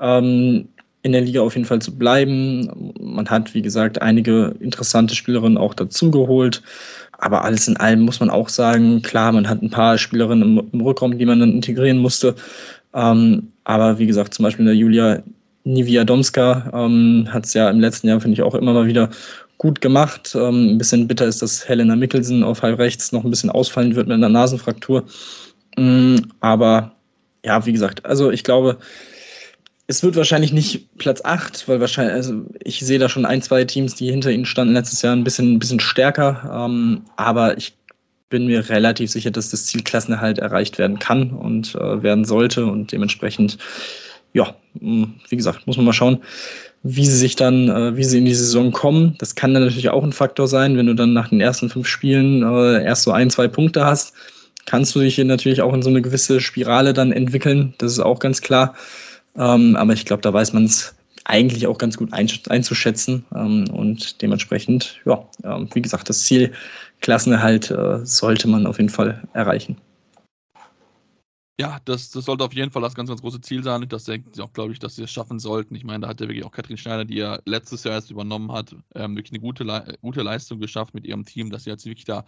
Ähm, in der Liga auf jeden Fall zu bleiben. Man hat, wie gesagt, einige interessante Spielerinnen auch dazugeholt. Aber alles in allem muss man auch sagen, klar, man hat ein paar Spielerinnen im, im Rückraum, die man dann integrieren musste. Ähm, aber wie gesagt, zum Beispiel der Julia Niviadomska ähm, hat es ja im letzten Jahr, finde ich, auch immer mal wieder gut gemacht. Ähm, ein bisschen bitter ist, dass Helena Mickelsen auf halb rechts noch ein bisschen ausfallen wird mit einer Nasenfraktur. Ähm, aber ja, wie gesagt, also ich glaube, es wird wahrscheinlich nicht Platz 8, weil wahrscheinlich, also ich sehe da schon ein, zwei Teams, die hinter ihnen standen letztes Jahr ein bisschen, ein bisschen stärker. Ähm, aber ich bin mir relativ sicher, dass das Ziel Klassenerhalt erreicht werden kann und äh, werden sollte. Und dementsprechend, ja, wie gesagt, muss man mal schauen, wie sie sich dann, äh, wie sie in die Saison kommen. Das kann dann natürlich auch ein Faktor sein, wenn du dann nach den ersten fünf Spielen äh, erst so ein, zwei Punkte hast, kannst du dich hier natürlich auch in so eine gewisse Spirale dann entwickeln. Das ist auch ganz klar. Ähm, aber ich glaube, da weiß man es eigentlich auch ganz gut einzuschätzen. Ähm, und dementsprechend, ja, ähm, wie gesagt, das Ziel Klassenerhalt äh, sollte man auf jeden Fall erreichen. Ja, das, das sollte auf jeden Fall das ganz, ganz große Ziel sein. Das denke ich auch, glaube ich, dass sie es schaffen sollten. Ich meine, da hat ja wirklich auch Katrin Schneider, die ja letztes Jahr erst übernommen hat, ähm, wirklich eine gute, Le gute Leistung geschafft mit ihrem Team, dass sie jetzt wirklich da,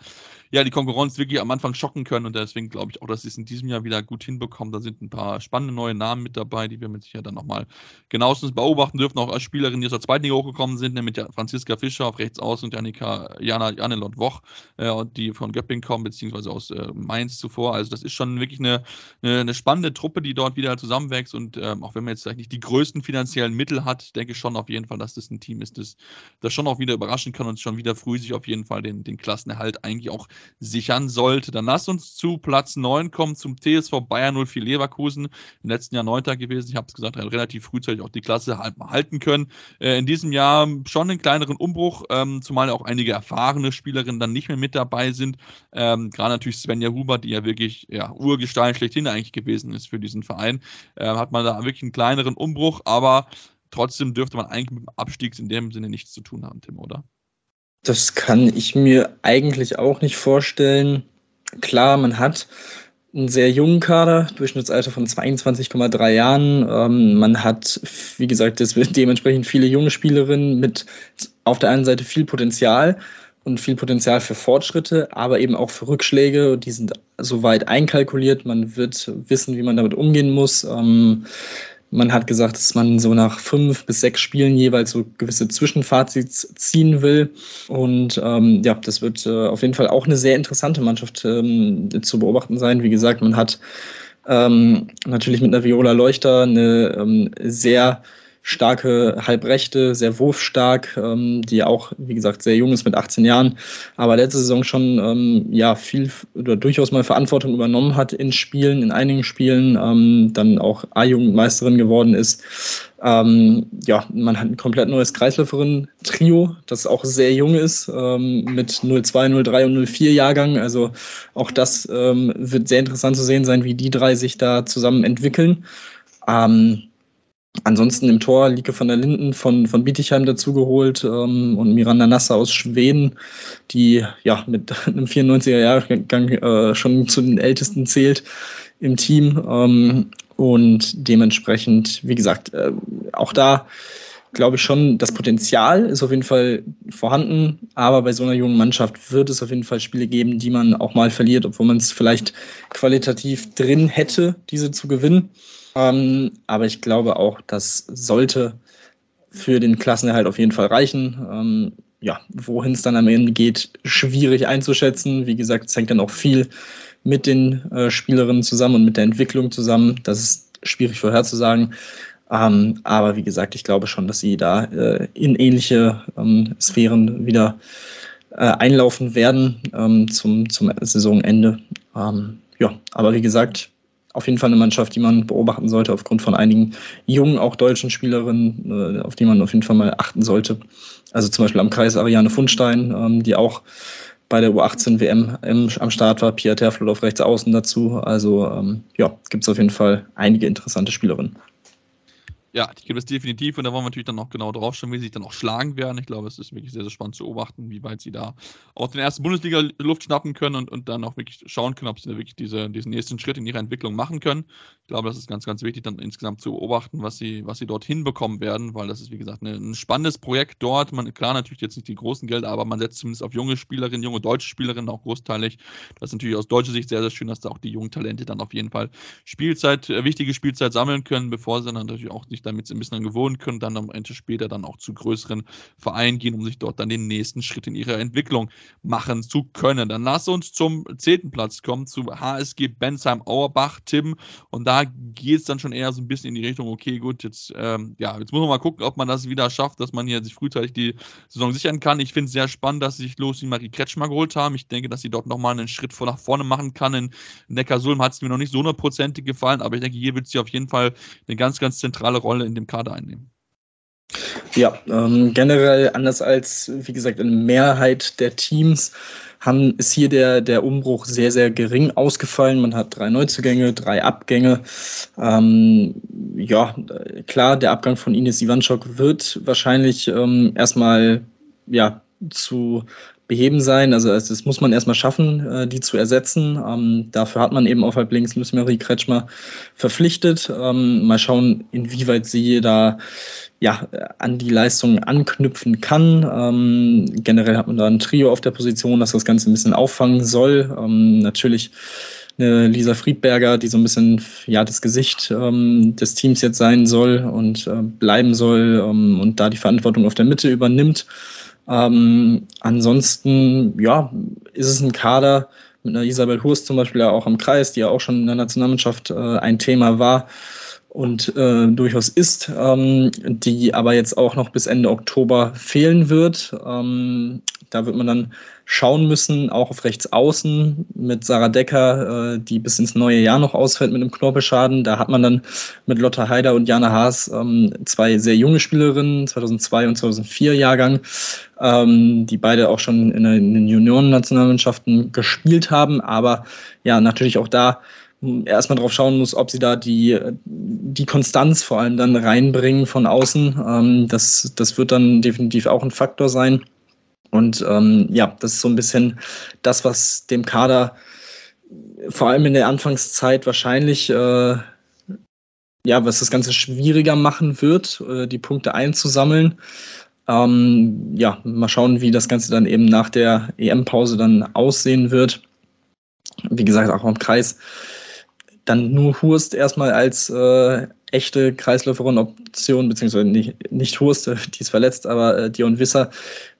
ja, die Konkurrenz wirklich am Anfang schocken können. Und deswegen glaube ich auch, dass sie es in diesem Jahr wieder gut hinbekommen. Da sind ein paar spannende neue Namen mit dabei, die wir mit Sicherheit dann nochmal genauestens beobachten dürfen, auch als Spielerinnen, die aus der zweiten Liga hochgekommen sind, nämlich Franziska Fischer auf rechts aus und Janika, Jana, Janelot Woch, äh, die von Göpping kommen, beziehungsweise aus äh, Mainz zuvor. Also das ist schon wirklich eine eine, eine spannende Truppe, die dort wieder zusammenwächst. Und ähm, auch wenn man jetzt vielleicht nicht die größten finanziellen Mittel hat, denke ich schon auf jeden Fall, dass das ein Team ist, das, das schon auch wieder überraschen kann und schon wieder früh sich auf jeden Fall den, den Klassenerhalt eigentlich auch sichern sollte. Dann lass uns zu Platz 9 kommen, zum TSV Bayern 04 Leverkusen. Im letzten Jahr Neunter gewesen. Ich habe es gesagt, relativ frühzeitig auch die Klasse halten können. Äh, in diesem Jahr schon einen kleineren Umbruch, ähm, zumal auch einige erfahrene Spielerinnen dann nicht mehr mit dabei sind. Ähm, Gerade natürlich Svenja Huber, die ja wirklich ja, Urgestein schlechthin eigentlich gewesen ist für diesen Verein, äh, hat man da wirklich einen kleineren Umbruch, aber trotzdem dürfte man eigentlich mit dem Abstieg in dem Sinne nichts zu tun haben, Tim, oder? Das kann ich mir eigentlich auch nicht vorstellen. Klar, man hat einen sehr jungen Kader, Durchschnittsalter von 22,3 Jahren. Ähm, man hat, wie gesagt, dementsprechend viele junge Spielerinnen mit auf der einen Seite viel Potenzial und viel Potenzial für Fortschritte, aber eben auch für Rückschläge. Die sind soweit einkalkuliert. Man wird wissen, wie man damit umgehen muss. Ähm, man hat gesagt, dass man so nach fünf bis sechs Spielen jeweils so gewisse Zwischenfazits ziehen will. Und ähm, ja, das wird äh, auf jeden Fall auch eine sehr interessante Mannschaft ähm, zu beobachten sein. Wie gesagt, man hat ähm, natürlich mit einer Viola Leuchter eine ähm, sehr starke Halbrechte, sehr wurfstark, ähm, die auch, wie gesagt, sehr jung ist mit 18 Jahren, aber letzte Saison schon ähm, ja viel oder durchaus mal Verantwortung übernommen hat in Spielen, in einigen Spielen, ähm, dann auch A-Jugendmeisterin geworden ist. Ähm, ja, man hat ein komplett neues Kreisläuferin-Trio, das auch sehr jung ist, ähm, mit 02, 03 und 04 Jahrgang. Also auch das ähm, wird sehr interessant zu sehen sein, wie die drei sich da zusammen entwickeln. Ähm, Ansonsten im Tor Lieke von der Linden von, von Bietigheim dazugeholt ähm, und Miranda Nasser aus Schweden, die ja mit einem 94er Jahrgang äh, schon zu den Ältesten zählt im Team. Ähm, und dementsprechend, wie gesagt, äh, auch da glaube ich schon, das Potenzial ist auf jeden Fall vorhanden, aber bei so einer jungen Mannschaft wird es auf jeden Fall Spiele geben, die man auch mal verliert, obwohl man es vielleicht qualitativ drin hätte, diese zu gewinnen. Ähm, aber ich glaube auch, das sollte für den Klassenerhalt auf jeden Fall reichen. Ähm, ja, wohin es dann am Ende geht, schwierig einzuschätzen. Wie gesagt, es hängt dann auch viel mit den äh, Spielerinnen zusammen und mit der Entwicklung zusammen. Das ist schwierig vorherzusagen. Ähm, aber wie gesagt, ich glaube schon, dass sie da äh, in ähnliche ähm, Sphären wieder äh, einlaufen werden ähm, zum, zum Saisonende. Ähm, ja, aber wie gesagt, auf jeden Fall eine Mannschaft, die man beobachten sollte, aufgrund von einigen jungen, auch deutschen Spielerinnen, äh, auf die man auf jeden Fall mal achten sollte. Also zum Beispiel am Kreis Ariane Fundstein, ähm, die auch bei der U18 WM am Start war, Pia Terflot auf rechts außen dazu. Also ähm, ja, gibt es auf jeden Fall einige interessante Spielerinnen. Ja, die gibt es definitiv und da wollen wir natürlich dann noch genau drauf schauen, wie sie sich dann auch schlagen werden. Ich glaube, es ist wirklich sehr, sehr spannend zu beobachten, wie weit sie da auch den ersten Bundesliga-Luft schnappen können und, und dann auch wirklich schauen können, ob sie da wirklich diese, diesen nächsten Schritt in ihrer Entwicklung machen können. Ich glaube, das ist ganz, ganz wichtig, dann insgesamt zu beobachten, was sie, was sie dort hinbekommen werden, weil das ist, wie gesagt, ein spannendes Projekt dort. Man, klar, natürlich jetzt nicht die großen Gelder, aber man setzt zumindest auf junge Spielerinnen, junge deutsche Spielerinnen auch großteilig. Das ist natürlich aus deutscher Sicht sehr, sehr schön, dass da auch die jungen Talente dann auf jeden Fall Spielzeit, äh, wichtige Spielzeit sammeln können, bevor sie dann natürlich auch sich damit ein bisschen gewohnt können dann am Ende später dann auch zu größeren Vereinen gehen, um sich dort dann den nächsten Schritt in ihrer Entwicklung machen zu können. Dann lass uns zum zehnten Platz kommen, zu HSG Bensheim Auerbach, Tim. Und da geht es dann schon eher so ein bisschen in die Richtung, okay, gut, jetzt, ähm, ja, jetzt muss man mal gucken, ob man das wieder schafft, dass man hier sich frühzeitig die Saison sichern kann. Ich finde es sehr spannend, dass sie sich los wie Marie Kretschmer geholt haben. Ich denke, dass sie dort nochmal einen Schritt vor nach vorne machen kann. In Neckarsulm hat es mir noch nicht so hundertprozentig gefallen, aber ich denke, hier wird sie auf jeden Fall eine ganz, ganz zentrale Rolle in dem Kader einnehmen. Ja, ähm, generell anders als, wie gesagt, eine Mehrheit der Teams haben, ist hier der, der Umbruch sehr, sehr gering ausgefallen. Man hat drei Neuzugänge, drei Abgänge. Ähm, ja, klar, der Abgang von Ines Ivanchuk wird wahrscheinlich ähm, erstmal ja, zu beheben sein. Also das muss man erstmal schaffen, äh, die zu ersetzen. Ähm, dafür hat man eben auf halb links Lucy Marie Kretschmer verpflichtet. Ähm, mal schauen, inwieweit sie da ja, an die Leistungen anknüpfen kann. Ähm, generell hat man da ein Trio auf der Position, das das Ganze ein bisschen auffangen soll. Ähm, natürlich eine Lisa Friedberger, die so ein bisschen ja das Gesicht ähm, des Teams jetzt sein soll und äh, bleiben soll ähm, und da die Verantwortung auf der Mitte übernimmt. Ähm, ansonsten, ja, ist es ein Kader mit einer Isabel Hurst zum Beispiel ja auch am Kreis, die ja auch schon in der Nationalmannschaft äh, ein Thema war und äh, durchaus ist, ähm, die aber jetzt auch noch bis Ende Oktober fehlen wird. Ähm, da wird man dann schauen müssen, auch auf rechts außen mit Sarah Decker, äh, die bis ins neue Jahr noch ausfällt mit einem Knorpelschaden. Da hat man dann mit Lotta Haider und Jana Haas ähm, zwei sehr junge Spielerinnen, 2002 und 2004 Jahrgang, ähm, die beide auch schon in, den Junioren-Nationalmannschaften gespielt haben. Aber ja, natürlich auch da erstmal drauf schauen muss, ob sie da die, die Konstanz vor allem dann reinbringen von außen. Ähm, das, das wird dann definitiv auch ein Faktor sein. Und ähm, ja, das ist so ein bisschen das, was dem Kader vor allem in der Anfangszeit wahrscheinlich äh, ja, was das Ganze schwieriger machen wird, äh, die Punkte einzusammeln. Ähm, ja, mal schauen, wie das Ganze dann eben nach der EM-Pause dann aussehen wird. Wie gesagt, auch im Kreis. Dann nur Hurst erstmal als äh, echte Kreisläuferin-Option, beziehungsweise nicht, nicht Hurst, die ist verletzt, aber äh, Dion Wisser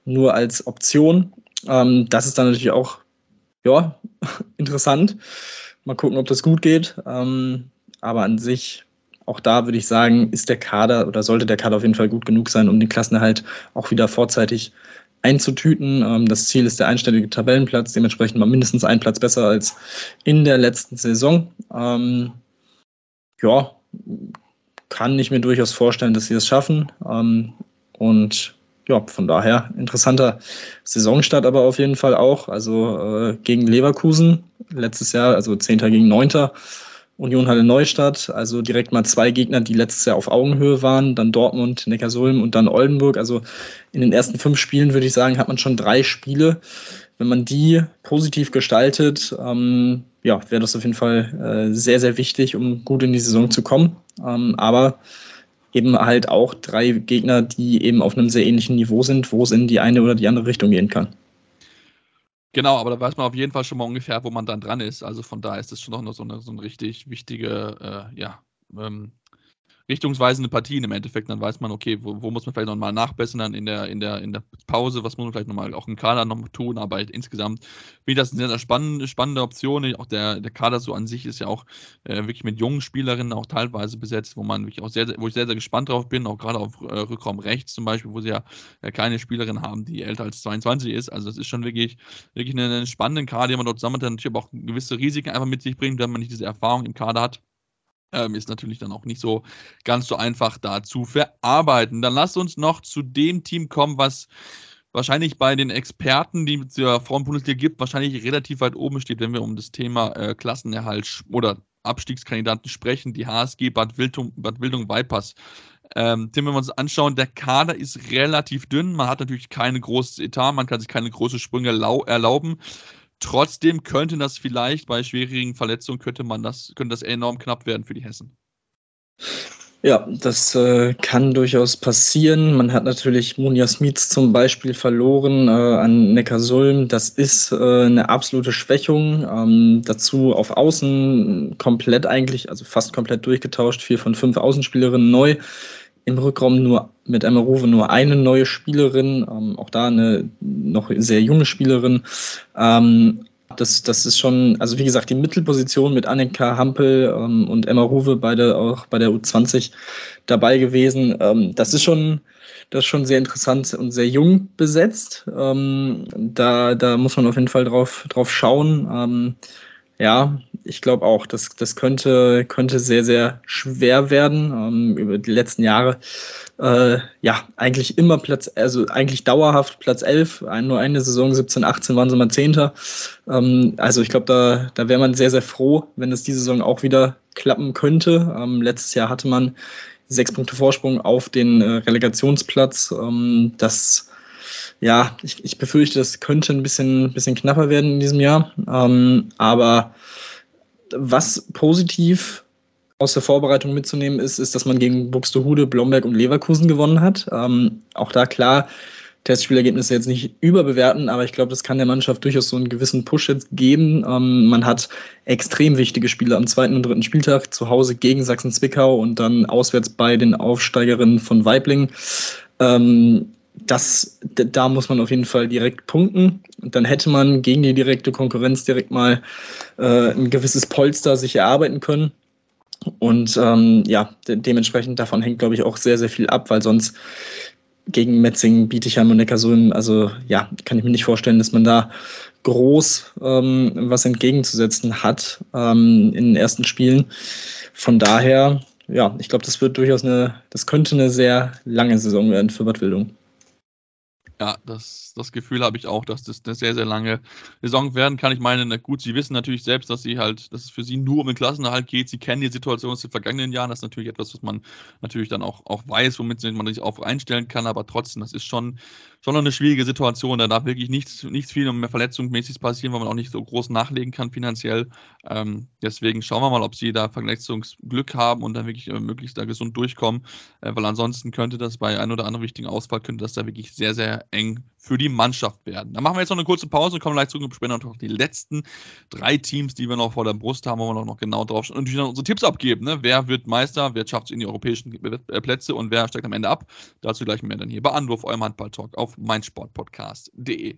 nur als Option. Ähm, das ist dann natürlich auch ja, interessant. Mal gucken, ob das gut geht. Ähm, aber an sich, auch da würde ich sagen, ist der Kader oder sollte der Kader auf jeden Fall gut genug sein, um den Klassenerhalt auch wieder vorzeitig einzutüten. Ähm, das Ziel ist der einstellige Tabellenplatz, dementsprechend mal mindestens ein Platz besser als in der letzten Saison. Ähm, ja, kann ich mir durchaus vorstellen, dass sie das schaffen. Ähm, und ja, von daher interessanter Saisonstart aber auf jeden Fall auch. Also äh, gegen Leverkusen letztes Jahr, also 10. gegen 9. Union Halle Neustadt, also direkt mal zwei Gegner, die letztes Jahr auf Augenhöhe waren, dann Dortmund, Neckarsulm und dann Oldenburg. Also in den ersten fünf Spielen würde ich sagen, hat man schon drei Spiele. Wenn man die positiv gestaltet, ähm, ja, wäre das auf jeden Fall äh, sehr, sehr wichtig, um gut in die Saison zu kommen. Ähm, aber eben halt auch drei Gegner, die eben auf einem sehr ähnlichen Niveau sind, wo es in die eine oder die andere Richtung gehen kann. Genau, aber da weiß man auf jeden Fall schon mal ungefähr, wo man dann dran ist. Also von daher ist das schon noch so eine, so eine richtig wichtige, äh, ja, ähm, richtungsweisende Partien im Endeffekt. Dann weiß man, okay, wo, wo muss man vielleicht nochmal nachbessern dann in der, in, der, in der Pause, was muss man vielleicht nochmal auch im Kader noch tun. Aber insgesamt finde ich das eine sehr spannende, spannende Option. Auch der, der Kader so an sich ist ja auch äh, wirklich mit jungen Spielerinnen auch teilweise besetzt, wo man wirklich auch sehr, sehr wo ich sehr, sehr gespannt drauf bin, auch gerade auf äh, Rückraum rechts zum Beispiel, wo sie ja, ja keine Spielerin haben, die älter als 22 ist. Also das ist schon wirklich, wirklich einen, einen spannenden Kader, den man dort sammelt, der natürlich aber auch gewisse Risiken einfach mit sich bringt, wenn man nicht diese Erfahrung im Kader hat. Ähm, ist natürlich dann auch nicht so ganz so einfach da zu verarbeiten. Dann lasst uns noch zu dem Team kommen, was wahrscheinlich bei den Experten, die es ja vor dem Bundesliga gibt, wahrscheinlich relativ weit oben steht, wenn wir um das Thema äh, Klassenerhalt oder Abstiegskandidaten sprechen, die HSG Bad Wildung, Bad Wildung Vipers. Ähm, Tim, wenn wir uns anschauen, der Kader ist relativ dünn. Man hat natürlich kein großes Etat, man kann sich keine großen Sprünge erlauben. Trotzdem könnte das vielleicht bei schwierigen Verletzungen könnte man das, könnte das enorm knapp werden für die Hessen. Ja, das äh, kann durchaus passieren. Man hat natürlich Munja Smits zum Beispiel verloren äh, an Neckarsulm. Das ist äh, eine absolute Schwächung. Ähm, dazu auf Außen komplett eigentlich, also fast komplett durchgetauscht. Vier von fünf Außenspielerinnen neu im Rückraum nur mit Emma Ruwe nur eine neue Spielerin, ähm, auch da eine noch sehr junge Spielerin. Ähm, das, das ist schon, also wie gesagt, die Mittelposition mit Annika Hampel ähm, und Emma Ruwe, beide auch bei der U20 dabei gewesen. Ähm, das ist schon, das ist schon sehr interessant und sehr jung besetzt. Ähm, da, da muss man auf jeden Fall drauf, drauf schauen. Ähm, ja, ich glaube auch, das, das könnte, könnte sehr, sehr schwer werden. Ähm, über die letzten Jahre, äh, ja, eigentlich immer Platz, also eigentlich dauerhaft Platz 11. Ein, nur eine Saison, 17, 18 waren sie mal Zehnter. Ähm, also ich glaube, da, da wäre man sehr, sehr froh, wenn es diese Saison auch wieder klappen könnte. Ähm, letztes Jahr hatte man sechs Punkte Vorsprung auf den äh, Relegationsplatz. Ähm, das ja, ich, ich befürchte, das könnte ein bisschen, bisschen knapper werden in diesem Jahr. Ähm, aber was positiv aus der Vorbereitung mitzunehmen ist, ist, dass man gegen Buxtehude, Blomberg und Leverkusen gewonnen hat. Ähm, auch da klar, Testspielergebnisse jetzt nicht überbewerten, aber ich glaube, das kann der Mannschaft durchaus so einen gewissen Push jetzt geben. Ähm, man hat extrem wichtige Spiele am zweiten und dritten Spieltag zu Hause gegen Sachsen-Zwickau und dann auswärts bei den Aufsteigerinnen von Weibling. Ähm, das, da muss man auf jeden Fall direkt punkten. Und dann hätte man gegen die direkte Konkurrenz direkt mal äh, ein gewisses Polster sich erarbeiten können. Und ähm, ja, de dementsprechend davon hängt, glaube ich, auch sehr, sehr viel ab, weil sonst gegen Metzingen, Bietigheim und Neckarsulm, also ja, kann ich mir nicht vorstellen, dass man da groß ähm, was entgegenzusetzen hat ähm, in den ersten Spielen. Von daher, ja, ich glaube, das wird durchaus eine, das könnte eine sehr lange Saison werden für Bad Wildung. Ja, das, das Gefühl habe ich auch, dass das eine sehr, sehr lange Saison werden kann. Ich meine, na gut, sie wissen natürlich selbst, dass sie halt, dass es für sie nur um den Klassenerhalt geht. Sie kennen die Situation aus den vergangenen Jahren. Das ist natürlich etwas, was man natürlich dann auch, auch weiß, womit man sich auch einstellen kann. Aber trotzdem, das ist schon, schon eine schwierige Situation. Da darf wirklich nichts, nichts viel mehr verletzungsmäßig passieren, weil man auch nicht so groß nachlegen kann finanziell. Ähm, deswegen schauen wir mal, ob sie da Verletzungsglück haben und dann wirklich äh, möglichst da gesund durchkommen. Äh, weil ansonsten könnte das bei ein oder anderen wichtigen Ausfall, könnte das da wirklich sehr, sehr eng für die Mannschaft werden. Dann machen wir jetzt noch eine kurze Pause und kommen gleich zurück und besprechen noch die letzten drei Teams, die wir noch vor der Brust haben, wo wir noch genau drauf und natürlich noch unsere Tipps abgeben. Ne? Wer wird Meister, wer schafft es in die europäischen äh, Plätze und wer steigt am Ende ab? Dazu gleich mehr dann hier bei Anwurf, eurem Handball-Talk auf meinsportpodcast.de.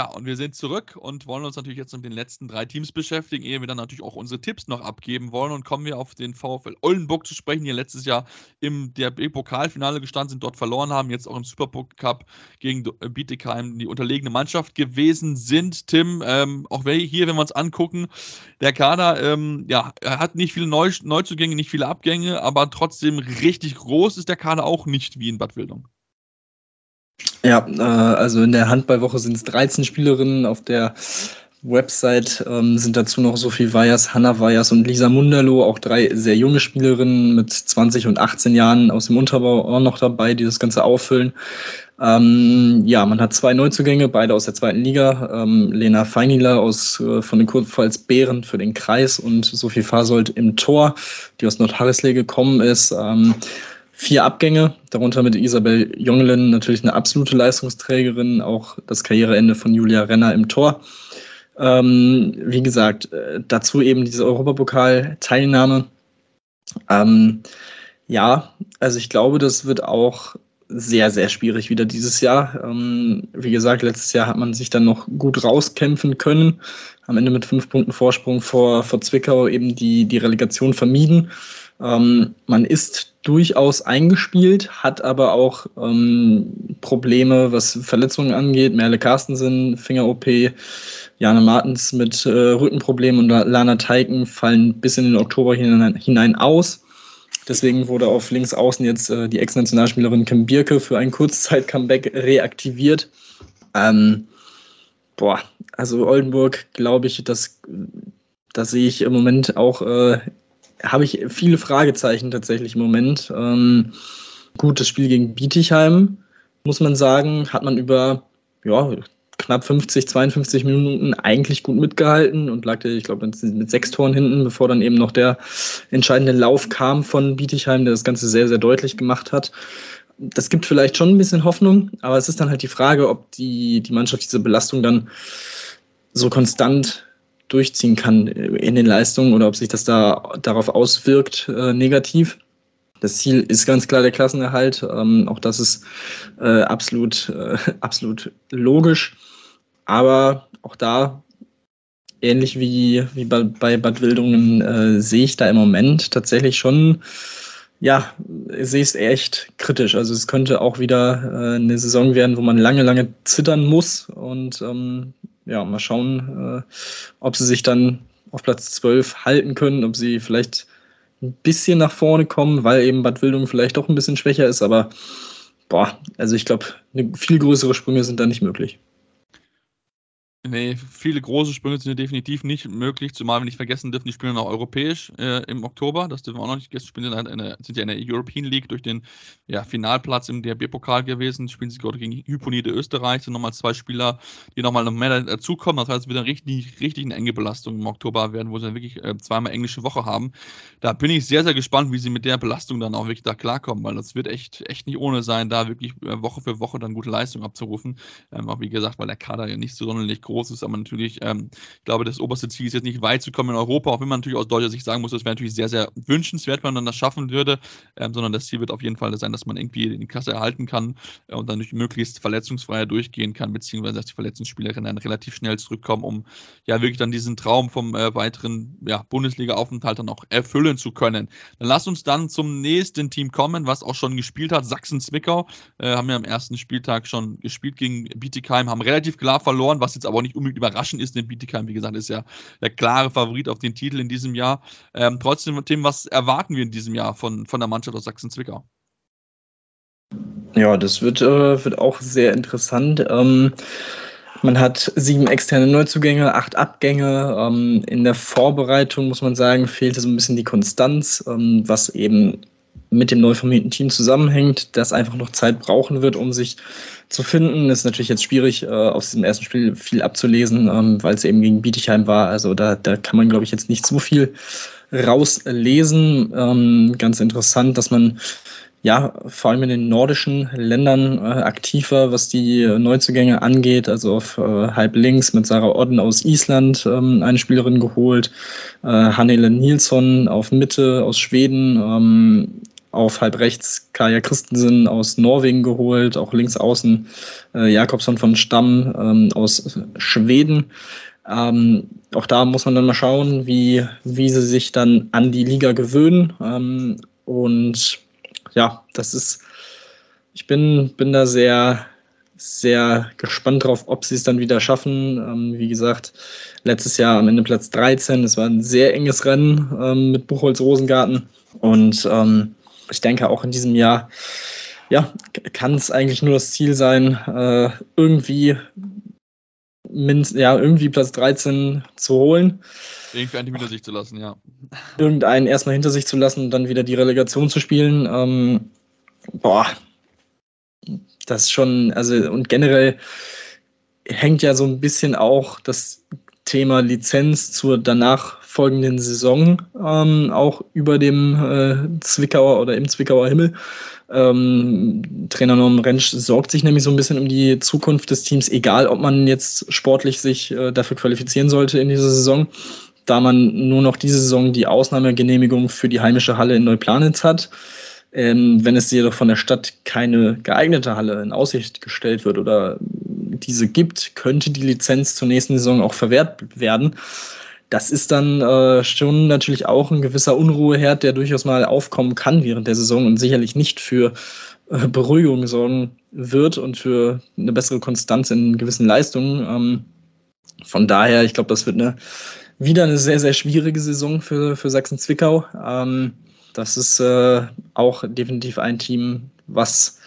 Ja, und wir sind zurück und wollen uns natürlich jetzt mit den letzten drei Teams beschäftigen, ehe wir dann natürlich auch unsere Tipps noch abgeben wollen. Und kommen wir auf den VfL Oldenburg zu sprechen, die letztes Jahr im DRB-Pokalfinale gestanden sind, dort verloren haben, jetzt auch im Supercup gegen äh, Bietigheim die unterlegene Mannschaft gewesen sind. Tim, ähm, auch hier, wenn wir uns angucken, der Kader, ähm, ja, hat nicht viele Neu Neuzugänge, nicht viele Abgänge, aber trotzdem richtig groß ist der Kader auch nicht wie in Bad Wildung. Ja, äh, also in der Handballwoche sind es 13 Spielerinnen. Auf der Website ähm, sind dazu noch Sophie Weyers, Hanna Weyers und Lisa Munderloh, auch drei sehr junge Spielerinnen mit 20 und 18 Jahren aus dem Unterbau auch noch dabei, die das Ganze auffüllen. Ähm, ja, man hat zwei Neuzugänge, beide aus der zweiten Liga. Ähm, Lena Feinieler aus, äh, von den Kurpfalz Bären für den Kreis und Sophie Fasold im Tor, die aus Nordharrisley gekommen ist. Ähm, vier Abgänge, darunter mit Isabel Jongelen natürlich eine absolute Leistungsträgerin, auch das Karriereende von Julia Renner im Tor. Ähm, wie gesagt, äh, dazu eben diese Europapokal-Teilnahme. Ähm, ja, also ich glaube, das wird auch sehr, sehr schwierig wieder dieses Jahr. Ähm, wie gesagt, letztes Jahr hat man sich dann noch gut rauskämpfen können. Am Ende mit fünf Punkten Vorsprung vor, vor Zwickau eben die, die Relegation vermieden. Ähm, man ist durchaus eingespielt, hat aber auch ähm, Probleme, was Verletzungen angeht. Merle Carstensen, Finger-OP, Jana Martens mit äh, Rückenproblemen und Lana Teiken fallen bis in den Oktober hinein, hinein aus. Deswegen wurde auf links außen jetzt äh, die Ex-Nationalspielerin Kim Birke für ein Kurzzeit-Comeback reaktiviert. Ähm, boah, also Oldenburg, glaube ich, das, das sehe ich im Moment auch äh, habe ich viele Fragezeichen tatsächlich im Moment. Ähm, gut, das Spiel gegen Bietigheim, muss man sagen, hat man über ja, knapp 50, 52 Minuten eigentlich gut mitgehalten und lag, ich glaube, mit sechs Toren hinten, bevor dann eben noch der entscheidende Lauf kam von Bietigheim, der das Ganze sehr, sehr deutlich gemacht hat. Das gibt vielleicht schon ein bisschen Hoffnung, aber es ist dann halt die Frage, ob die, die Mannschaft diese Belastung dann so konstant durchziehen kann in den Leistungen oder ob sich das da darauf auswirkt äh, negativ. Das Ziel ist ganz klar der Klassenerhalt. Ähm, auch das ist äh, absolut, äh, absolut logisch. Aber auch da, ähnlich wie, wie bei, bei Bad Wildungen, äh, sehe ich da im Moment tatsächlich schon, ja, sehe es echt kritisch. Also es könnte auch wieder äh, eine Saison werden, wo man lange, lange zittern muss. Und ähm, ja, mal schauen, äh, ob sie sich dann auf Platz 12 halten können, ob sie vielleicht ein bisschen nach vorne kommen, weil eben Bad Wildung vielleicht doch ein bisschen schwächer ist, aber boah, also ich glaube, viel größere Sprünge sind da nicht möglich. Nee, viele große Sprünge sind definitiv nicht möglich, zumal wir nicht vergessen dürfen, die spielen noch europäisch äh, im Oktober. Das dürfen wir auch noch nicht vergessen. Spielen der, sind ja in der European League durch den ja, Finalplatz im DRB-Pokal gewesen. Spielen sie gerade gegen Hyponide Österreich. Sind nochmal zwei Spieler, die nochmal noch mehr dazukommen. Das heißt, es wird eine richtig, richtig eine enge Belastung im Oktober werden, wo sie dann wirklich äh, zweimal englische Woche haben. Da bin ich sehr, sehr gespannt, wie sie mit der Belastung dann auch wirklich da klarkommen, weil das wird echt, echt nicht ohne sein, da wirklich äh, Woche für Woche dann gute Leistung abzurufen. Ähm, auch wie gesagt, weil der Kader ja nicht so sonderlich groß groß aber natürlich, ähm, ich glaube, das oberste Ziel ist jetzt nicht weit zu kommen in Europa, auch wenn man natürlich aus deutscher Sicht sagen muss, das wäre natürlich sehr, sehr wünschenswert, wenn man das schaffen würde, ähm, sondern das Ziel wird auf jeden Fall sein, dass man irgendwie die Klasse erhalten kann äh, und dann durch möglichst verletzungsfreier durchgehen kann, beziehungsweise dass die Verletzungsspielerinnen dann relativ schnell zurückkommen, um ja wirklich dann diesen Traum vom äh, weiteren ja, Bundesliga-Aufenthalt dann auch erfüllen zu können. Dann lass uns dann zum nächsten Team kommen, was auch schon gespielt hat, Sachsen-Zwickau, äh, haben ja am ersten Spieltag schon gespielt gegen Bietigheim, haben relativ klar verloren, was jetzt aber auch nicht unbedingt überraschend ist, denn Bietigheim, wie gesagt, ist ja der klare Favorit auf den Titel in diesem Jahr. Ähm, trotzdem, Tim, was erwarten wir in diesem Jahr von, von der Mannschaft aus Sachsen-Zwickau? Ja, das wird, äh, wird auch sehr interessant. Ähm, man hat sieben externe Neuzugänge, acht Abgänge. Ähm, in der Vorbereitung, muss man sagen, fehlte so ein bisschen die Konstanz, ähm, was eben mit dem neu formierten Team zusammenhängt, das einfach noch Zeit brauchen wird, um sich zu finden. Ist natürlich jetzt schwierig, äh, aus diesem ersten Spiel viel abzulesen, ähm, weil es eben gegen Bietigheim war. Also da, da kann man, glaube ich, jetzt nicht so viel rauslesen. Ähm, ganz interessant, dass man ja, vor allem in den nordischen Ländern äh, aktiver, was die Neuzugänge angeht. Also auf äh, halb links mit Sarah Odden aus Island ähm, eine Spielerin geholt, äh, Hannele Nilsson auf Mitte aus Schweden, ähm, auf halb rechts Kaja Christensen aus Norwegen geholt, auch links außen äh, Jakobsson von Stamm ähm, aus Schweden. Ähm, auch da muss man dann mal schauen, wie, wie sie sich dann an die Liga gewöhnen. Ähm, und ja, das ist, ich bin, bin da sehr, sehr gespannt drauf, ob sie es dann wieder schaffen. Ähm, wie gesagt, letztes Jahr am Ende Platz 13. Es war ein sehr enges Rennen ähm, mit Buchholz-Rosengarten. Und ähm, ich denke auch in diesem Jahr, ja, kann es eigentlich nur das Ziel sein, äh, irgendwie, ja, irgendwie Platz 13 zu holen. Irgendeinen hinter sich zu lassen, ja. Irgendeinen erstmal hinter sich zu lassen und dann wieder die Relegation zu spielen. Ähm, boah, das ist schon, also und generell hängt ja so ein bisschen auch das Thema Lizenz zur danach folgenden Saison ähm, auch über dem äh, Zwickauer oder im Zwickauer Himmel. Ähm, Trainer Norm Rentsch sorgt sich nämlich so ein bisschen um die Zukunft des Teams, egal ob man jetzt sportlich sich äh, dafür qualifizieren sollte in dieser Saison, da man nur noch diese Saison die Ausnahmegenehmigung für die heimische Halle in Neuplanitz hat. Ähm, wenn es jedoch von der Stadt keine geeignete Halle in Aussicht gestellt wird oder diese gibt, könnte die Lizenz zur nächsten Saison auch verwehrt werden das ist dann äh, schon natürlich auch ein gewisser Unruheherd, der durchaus mal aufkommen kann während der Saison und sicherlich nicht für äh, Beruhigung sorgen wird und für eine bessere Konstanz in gewissen Leistungen. Ähm, von daher, ich glaube, das wird eine, wieder eine sehr, sehr schwierige Saison für, für Sachsen-Zwickau. Ähm, das ist äh, auch definitiv ein Team, was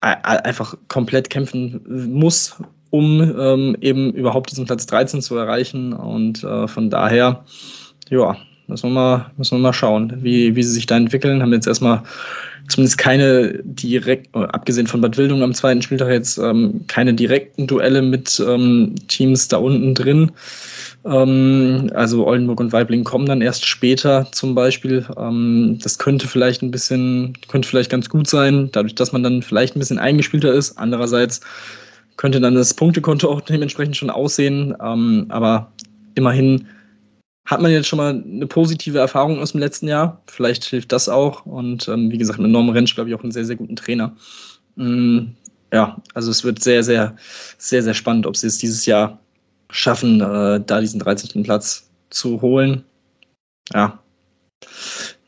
einfach komplett kämpfen muss um ähm, eben überhaupt diesen Platz 13 zu erreichen. Und äh, von daher, ja, müssen wir mal, müssen wir mal schauen, wie, wie sie sich da entwickeln. Haben jetzt erstmal zumindest keine direkt, äh, abgesehen von Bad Wildung am zweiten Spieltag jetzt ähm, keine direkten Duelle mit ähm, Teams da unten drin. Ähm, also Oldenburg und Weibling kommen dann erst später zum Beispiel. Ähm, das könnte vielleicht ein bisschen, könnte vielleicht ganz gut sein, dadurch, dass man dann vielleicht ein bisschen eingespielter ist. Andererseits könnte dann das Punktekonto auch dementsprechend schon aussehen. Ähm, aber immerhin hat man jetzt schon mal eine positive Erfahrung aus dem letzten Jahr. Vielleicht hilft das auch. Und ähm, wie gesagt, mit Norm Rentsch, glaube ich, auch einen sehr, sehr guten Trainer. Ähm, ja, also es wird sehr, sehr, sehr, sehr spannend, ob sie es dieses Jahr schaffen, äh, da diesen 13. Platz zu holen. Ja.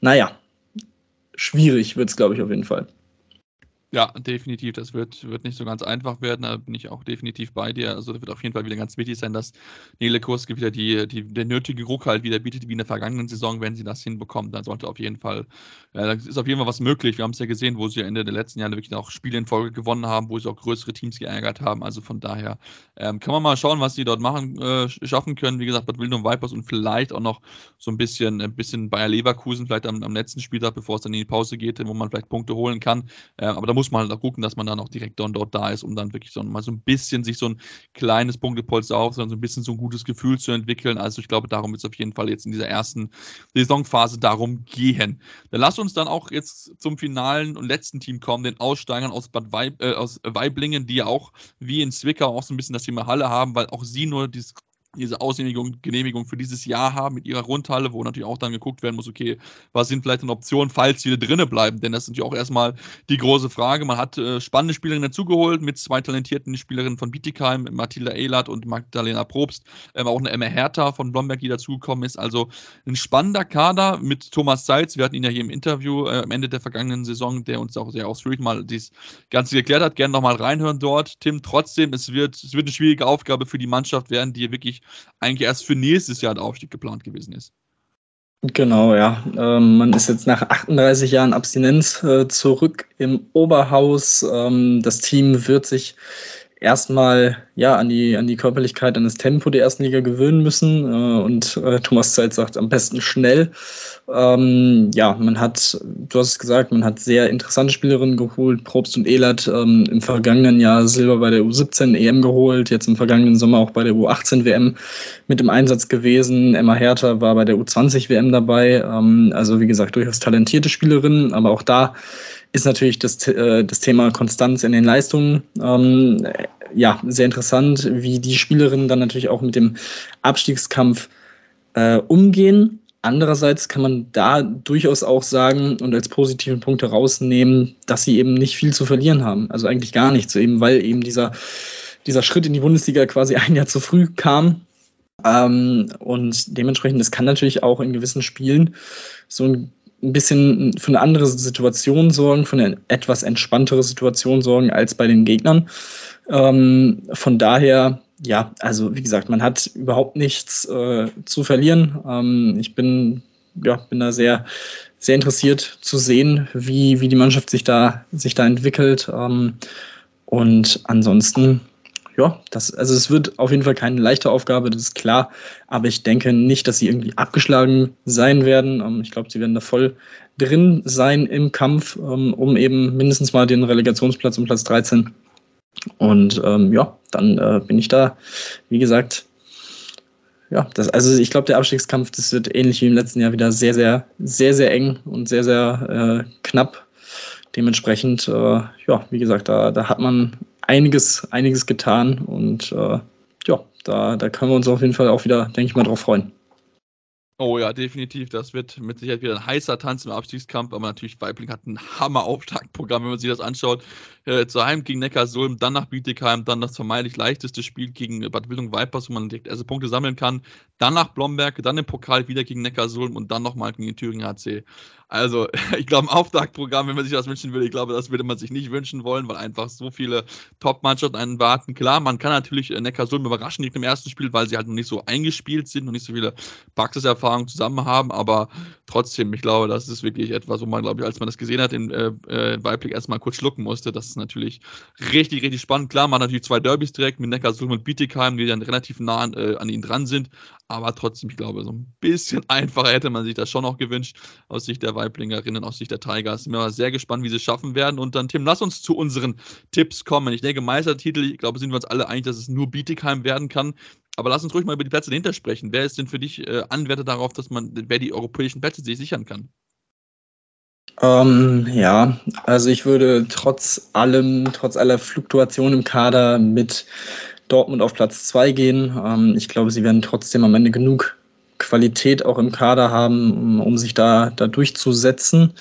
Naja, schwierig wird es, glaube ich, auf jeden Fall. Ja, definitiv. Das wird, wird nicht so ganz einfach werden. Da bin ich auch definitiv bei dir. Also, das wird auf jeden Fall wieder ganz wichtig sein, dass Nele Kurski wieder die, die, der nötige Ruck halt wieder bietet, wie in der vergangenen Saison, wenn sie das hinbekommt. Dann sollte auf jeden Fall, ja, da ist auf jeden Fall was möglich. Wir haben es ja gesehen, wo sie Ende der letzten Jahre wirklich auch Spiele in Folge gewonnen haben, wo sie auch größere Teams geärgert haben. Also von daher ähm, kann man mal schauen, was sie dort machen, äh, schaffen können. Wie gesagt, Bad Wildung Vipers und vielleicht auch noch so ein bisschen, ein bisschen Bayer Leverkusen, vielleicht am, am letzten Spieltag, bevor es dann in die Pause geht, wo man vielleicht Punkte holen kann. Äh, aber da muss man halt gucken, dass man dann auch direkt dann dort da ist, um dann wirklich so mal so ein bisschen sich so ein kleines Punktepolster auf, sondern so ein bisschen so ein gutes Gefühl zu entwickeln. Also ich glaube, darum wird es auf jeden Fall jetzt in dieser ersten Saisonphase darum gehen. Dann lass uns dann auch jetzt zum finalen und letzten Team kommen, den Aussteigern aus Bad Weib, äh, aus Weiblingen, die ja auch wie in Zwickau auch so ein bisschen das Thema Halle haben, weil auch sie nur dieses diese Ausgenehmigung Genehmigung für dieses Jahr haben mit ihrer Rundhalle, wo natürlich auch dann geguckt werden muss, okay, was sind vielleicht eine Option, falls sie drinnen bleiben? Denn das ist natürlich auch erstmal die große Frage. Man hat äh, spannende Spielerinnen dazugeholt mit zwei talentierten Spielerinnen von Bietigheim, Mathilda Ehlert und Magdalena Probst, ähm, auch eine Emma Hertha von Blomberg, die dazugekommen ist. Also ein spannender Kader mit Thomas Seitz. Wir hatten ihn ja hier im Interview äh, am Ende der vergangenen Saison, der uns auch sehr ausführlich mal das Ganze geklärt hat. Gerne nochmal reinhören dort. Tim, trotzdem, es wird, es wird eine schwierige Aufgabe für die Mannschaft werden, die wirklich eigentlich erst für nächstes Jahr der Aufstieg geplant gewesen ist. Genau, ja. Ähm, man ist jetzt nach 38 Jahren Abstinenz äh, zurück im Oberhaus. Ähm, das Team wird sich erstmal ja an die, an die Körperlichkeit, an das Tempo der ersten Liga gewöhnen müssen. Äh, und äh, Thomas Zeit sagt am besten schnell. Ähm, ja, man hat, du hast es gesagt, man hat sehr interessante Spielerinnen geholt. Probst und Ehlert ähm, im vergangenen Jahr Silber bei der U17 EM geholt, jetzt im vergangenen Sommer auch bei der U18 WM mit im Einsatz gewesen. Emma Hertha war bei der U20 WM dabei. Ähm, also wie gesagt, durchaus talentierte Spielerinnen, aber auch da ist natürlich das, äh, das Thema Konstanz in den Leistungen ähm, ja sehr interessant, wie die Spielerinnen dann natürlich auch mit dem Abstiegskampf äh, umgehen. Andererseits kann man da durchaus auch sagen und als positiven Punkt herausnehmen, dass sie eben nicht viel zu verlieren haben. Also eigentlich gar nichts, eben weil eben dieser, dieser Schritt in die Bundesliga quasi ein Jahr zu früh kam. Ähm, und dementsprechend, das kann natürlich auch in gewissen Spielen so ein ein bisschen für eine andere Situation sorgen, für eine etwas entspanntere Situation sorgen als bei den Gegnern. Ähm, von daher, ja, also wie gesagt, man hat überhaupt nichts äh, zu verlieren. Ähm, ich bin, ja, bin da sehr, sehr interessiert zu sehen, wie, wie die Mannschaft sich da, sich da entwickelt. Ähm, und ansonsten ja, das, also es wird auf jeden Fall keine leichte Aufgabe, das ist klar. Aber ich denke nicht, dass sie irgendwie abgeschlagen sein werden. Ähm, ich glaube, sie werden da voll drin sein im Kampf, ähm, um eben mindestens mal den Relegationsplatz um Platz 13. Und ähm, ja, dann äh, bin ich da, wie gesagt, ja, das, also ich glaube, der Abstiegskampf, das wird ähnlich wie im letzten Jahr wieder sehr, sehr, sehr, sehr eng und sehr, sehr äh, knapp. Dementsprechend, äh, ja, wie gesagt, da, da hat man einiges, einiges getan und äh, ja, da, da können wir uns auf jeden Fall auch wieder, denke ich mal, drauf freuen. Oh ja, definitiv. Das wird mit Sicherheit wieder ein heißer Tanz im Abstiegskampf, aber natürlich Weibling hat ein Hammer-Auftaktprogramm, wenn man sich das anschaut. Äh, zu Heim gegen Neckarsulm, dann nach Bietigheim, dann das vermeintlich leichteste Spiel gegen Bad Wildung Vipers, wo man direkt erste Punkte sammeln kann. Dann nach Blomberg, dann im Pokal wieder gegen Neckarsulm und dann nochmal gegen den Thüringen HC. Also, ich glaube, ein Auftaktprogramm, wenn man sich das wünschen würde, ich glaube, das würde man sich nicht wünschen wollen, weil einfach so viele Top-Mannschaften einen warten. Klar, man kann natürlich äh, Neckarsulm überraschen direkt im ersten Spiel, weil sie halt noch nicht so eingespielt sind, noch nicht so viele Praxiserfahrungen zusammen haben, aber trotzdem, ich glaube, das ist wirklich etwas, wo man, glaube ich, als man das gesehen hat, in äh, äh, Weiblich erstmal kurz schlucken musste. Das ist natürlich richtig, richtig spannend. Klar, man hat natürlich zwei Derbys direkt mit Neckarsulm und Bietigheim, die dann relativ nah an, äh, an ihnen dran sind, aber trotzdem, ich glaube, so ein bisschen einfacher hätte man sich das schon noch gewünscht aus Sicht der Weiblingerinnen, aus Sicht der Tigers. Bin mal sehr gespannt, wie sie es schaffen werden. Und dann, Tim, lass uns zu unseren Tipps kommen. Ich denke, Meistertitel, ich glaube, sind wir uns alle einig, dass es nur Bietigheim werden kann. Aber lass uns ruhig mal über die Plätze dahinter sprechen. Wer ist denn für dich äh, Anwärter darauf, dass man, wer die europäischen Plätze sich sichern kann? Ähm, ja, also ich würde trotz allem, trotz aller Fluktuation im Kader mit Dortmund auf Platz 2 gehen. Ähm, ich glaube, sie werden trotzdem am Ende genug Qualität auch im Kader haben, um, um sich da, da durchzusetzen.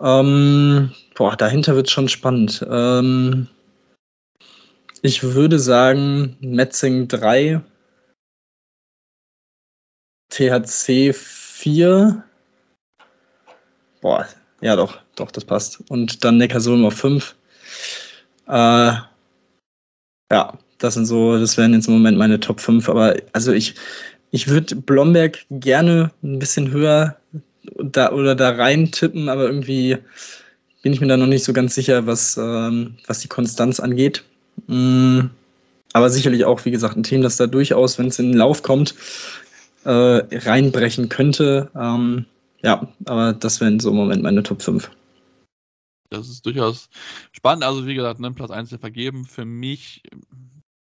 Ähm, boah, dahinter wird schon spannend. Ähm, ich würde sagen, Metzing 3, THC 4. Boah, ja doch, doch, das passt. Und dann Neckarsulm auf 5. Äh, ja, das sind so, das wären jetzt im Moment meine Top 5. Aber also ich, ich würde Blomberg gerne ein bisschen höher da oder da rein tippen, aber irgendwie bin ich mir da noch nicht so ganz sicher, was, ähm, was die Konstanz angeht. Mm, aber sicherlich auch, wie gesagt, ein Team, das da durchaus, wenn es in den Lauf kommt, äh, reinbrechen könnte. Ähm, ja, aber das wären so im Moment meine Top 5. Das ist durchaus spannend. Also, wie gesagt, ne, Platz 1 vergeben. Für mich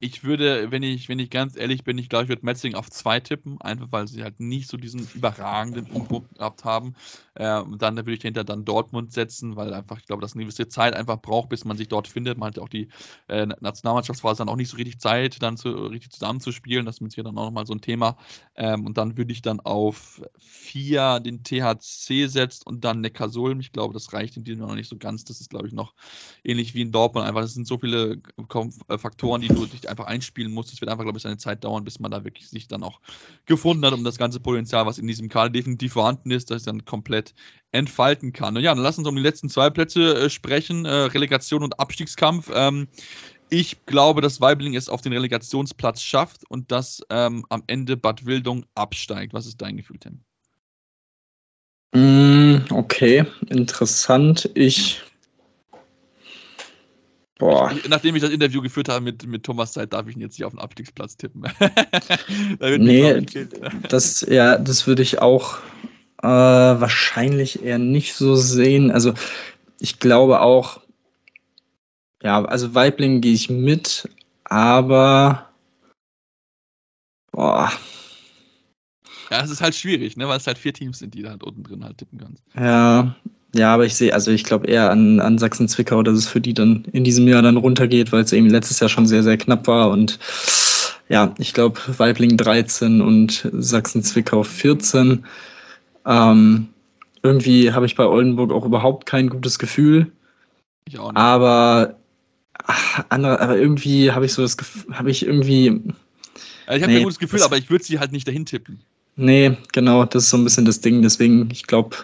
ich würde, wenn ich, wenn ich ganz ehrlich bin, ich glaube, ich würde Metzing auf zwei tippen, einfach weil sie halt nicht so diesen überragenden Umbruch gehabt haben. Äh, und dann würde ich dahinter dann Dortmund setzen, weil einfach, ich glaube, dass eine gewisse Zeit einfach braucht, bis man sich dort findet. Man hat ja auch die äh, Nationalmannschaftsphase dann auch nicht so richtig Zeit, dann zu, richtig zusammenzuspielen. Das ist mit hier dann auch nochmal so ein Thema. Ähm, und dann würde ich dann auf vier den THC setzen und dann Neckarsulm. Ich glaube, das reicht in diesem Jahr noch nicht so ganz. Das ist, glaube ich, noch ähnlich wie in Dortmund. Einfach, das sind so viele Faktoren, die du dich einfach einspielen muss. Es wird einfach, glaube ich, seine Zeit dauern, bis man da wirklich sich dann auch gefunden hat, um das ganze Potenzial, was in diesem Kader definitiv vorhanden ist, das dann komplett entfalten kann. Und ja, dann lass uns um die letzten zwei Plätze äh, sprechen: äh, Relegation und Abstiegskampf. Ähm, ich glaube, dass Weibling es auf den Relegationsplatz schafft und dass ähm, am Ende Bad Wildung absteigt. Was ist dein Gefühl, Tim? Mm, okay, interessant. Ich Boah. Nachdem ich das Interview geführt habe mit, mit Thomas Zeit, darf ich ihn jetzt nicht auf den Abstiegsplatz tippen. nee, das, ja, das würde ich auch äh, wahrscheinlich eher nicht so sehen. Also ich glaube auch, ja, also Weibling gehe ich mit, aber boah. Ja, es ist halt schwierig, ne, weil es halt vier Teams sind, die da halt unten drin halt tippen kannst. Ja, ja, aber ich sehe, also ich glaube eher an, an Sachsen-Zwickau, dass es für die dann in diesem Jahr dann runtergeht, weil es eben letztes Jahr schon sehr, sehr knapp war. Und ja, ich glaube Weibling 13 und Sachsen-Zwickau 14. Ähm, irgendwie habe ich bei Oldenburg auch überhaupt kein gutes Gefühl. Ich auch nicht. Aber, ach, andere, aber irgendwie habe ich so das Gefühl, habe ich irgendwie. Ja, ich habe nee, ein gutes Gefühl, aber ich würde sie halt nicht dahin tippen. Nee, genau, das ist so ein bisschen das Ding. Deswegen, ich glaube,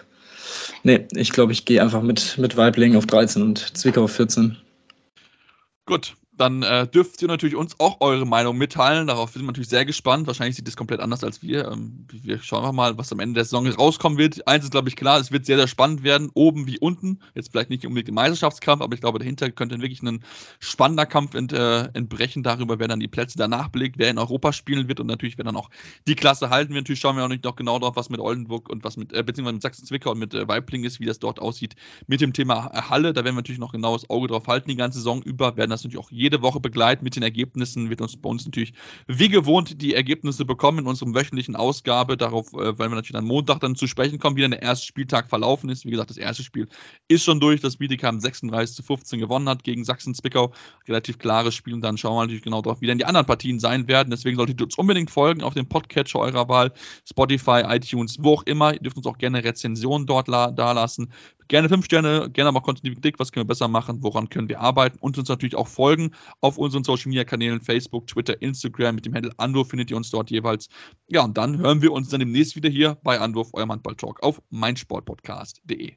Nee, ich glaube, ich gehe einfach mit, mit Weibling auf 13 und Zwickau auf 14. Gut, dann äh, dürft ihr natürlich uns auch eure Meinung mitteilen. Darauf sind wir natürlich sehr gespannt. Wahrscheinlich sieht es komplett anders als wir. Ähm, wir schauen mal, was am Ende der Saison rauskommen wird. Eins ist, glaube ich, klar, es wird sehr, sehr spannend werden, oben wie unten. Jetzt vielleicht nicht unbedingt im Meisterschaftskampf, aber ich glaube, dahinter könnte wirklich ein spannender Kampf ent, äh, entbrechen darüber, wer dann die Plätze danach belegt, wer in Europa spielen wird und natürlich, wer dann auch die Klasse halten wird. Natürlich schauen wir auch nicht noch genau drauf, was mit Oldenburg und was mit, äh, beziehungsweise mit Sachsen-Zwickau und mit äh, Weibling ist, wie das dort aussieht mit dem Thema Halle. Da werden wir natürlich noch genaues Auge drauf halten, die ganze Saison über, werden das natürlich auch jede Woche begleiten mit den Ergebnissen wird uns bei uns natürlich wie gewohnt die Ergebnisse bekommen in unserem wöchentlichen Ausgabe. Darauf, äh, weil wir natürlich am Montag dann zu sprechen kommen, wie dann der erste Spieltag verlaufen ist. Wie gesagt, das erste Spiel ist schon durch, dass Bietigheim 36 zu 15 gewonnen hat gegen Sachsen-Zwickau. Relativ klares Spiel und dann schauen wir natürlich genau drauf, wie dann die anderen Partien sein werden. Deswegen solltet ihr uns unbedingt folgen auf dem Podcatcher eurer Wahl, Spotify, iTunes, wo auch immer. Ihr dürft uns auch gerne Rezensionen dort da lassen. Gerne fünf Sterne, gerne mal Kontinuität, was können wir besser machen, woran können wir arbeiten und uns natürlich auch folgen auf unseren Social Media Kanälen Facebook, Twitter, Instagram mit dem Handle Anwurf findet ihr uns dort jeweils. Ja, und dann hören wir uns dann demnächst wieder hier bei Anwurf, eurem Handball-Talk auf meinsportpodcast.de.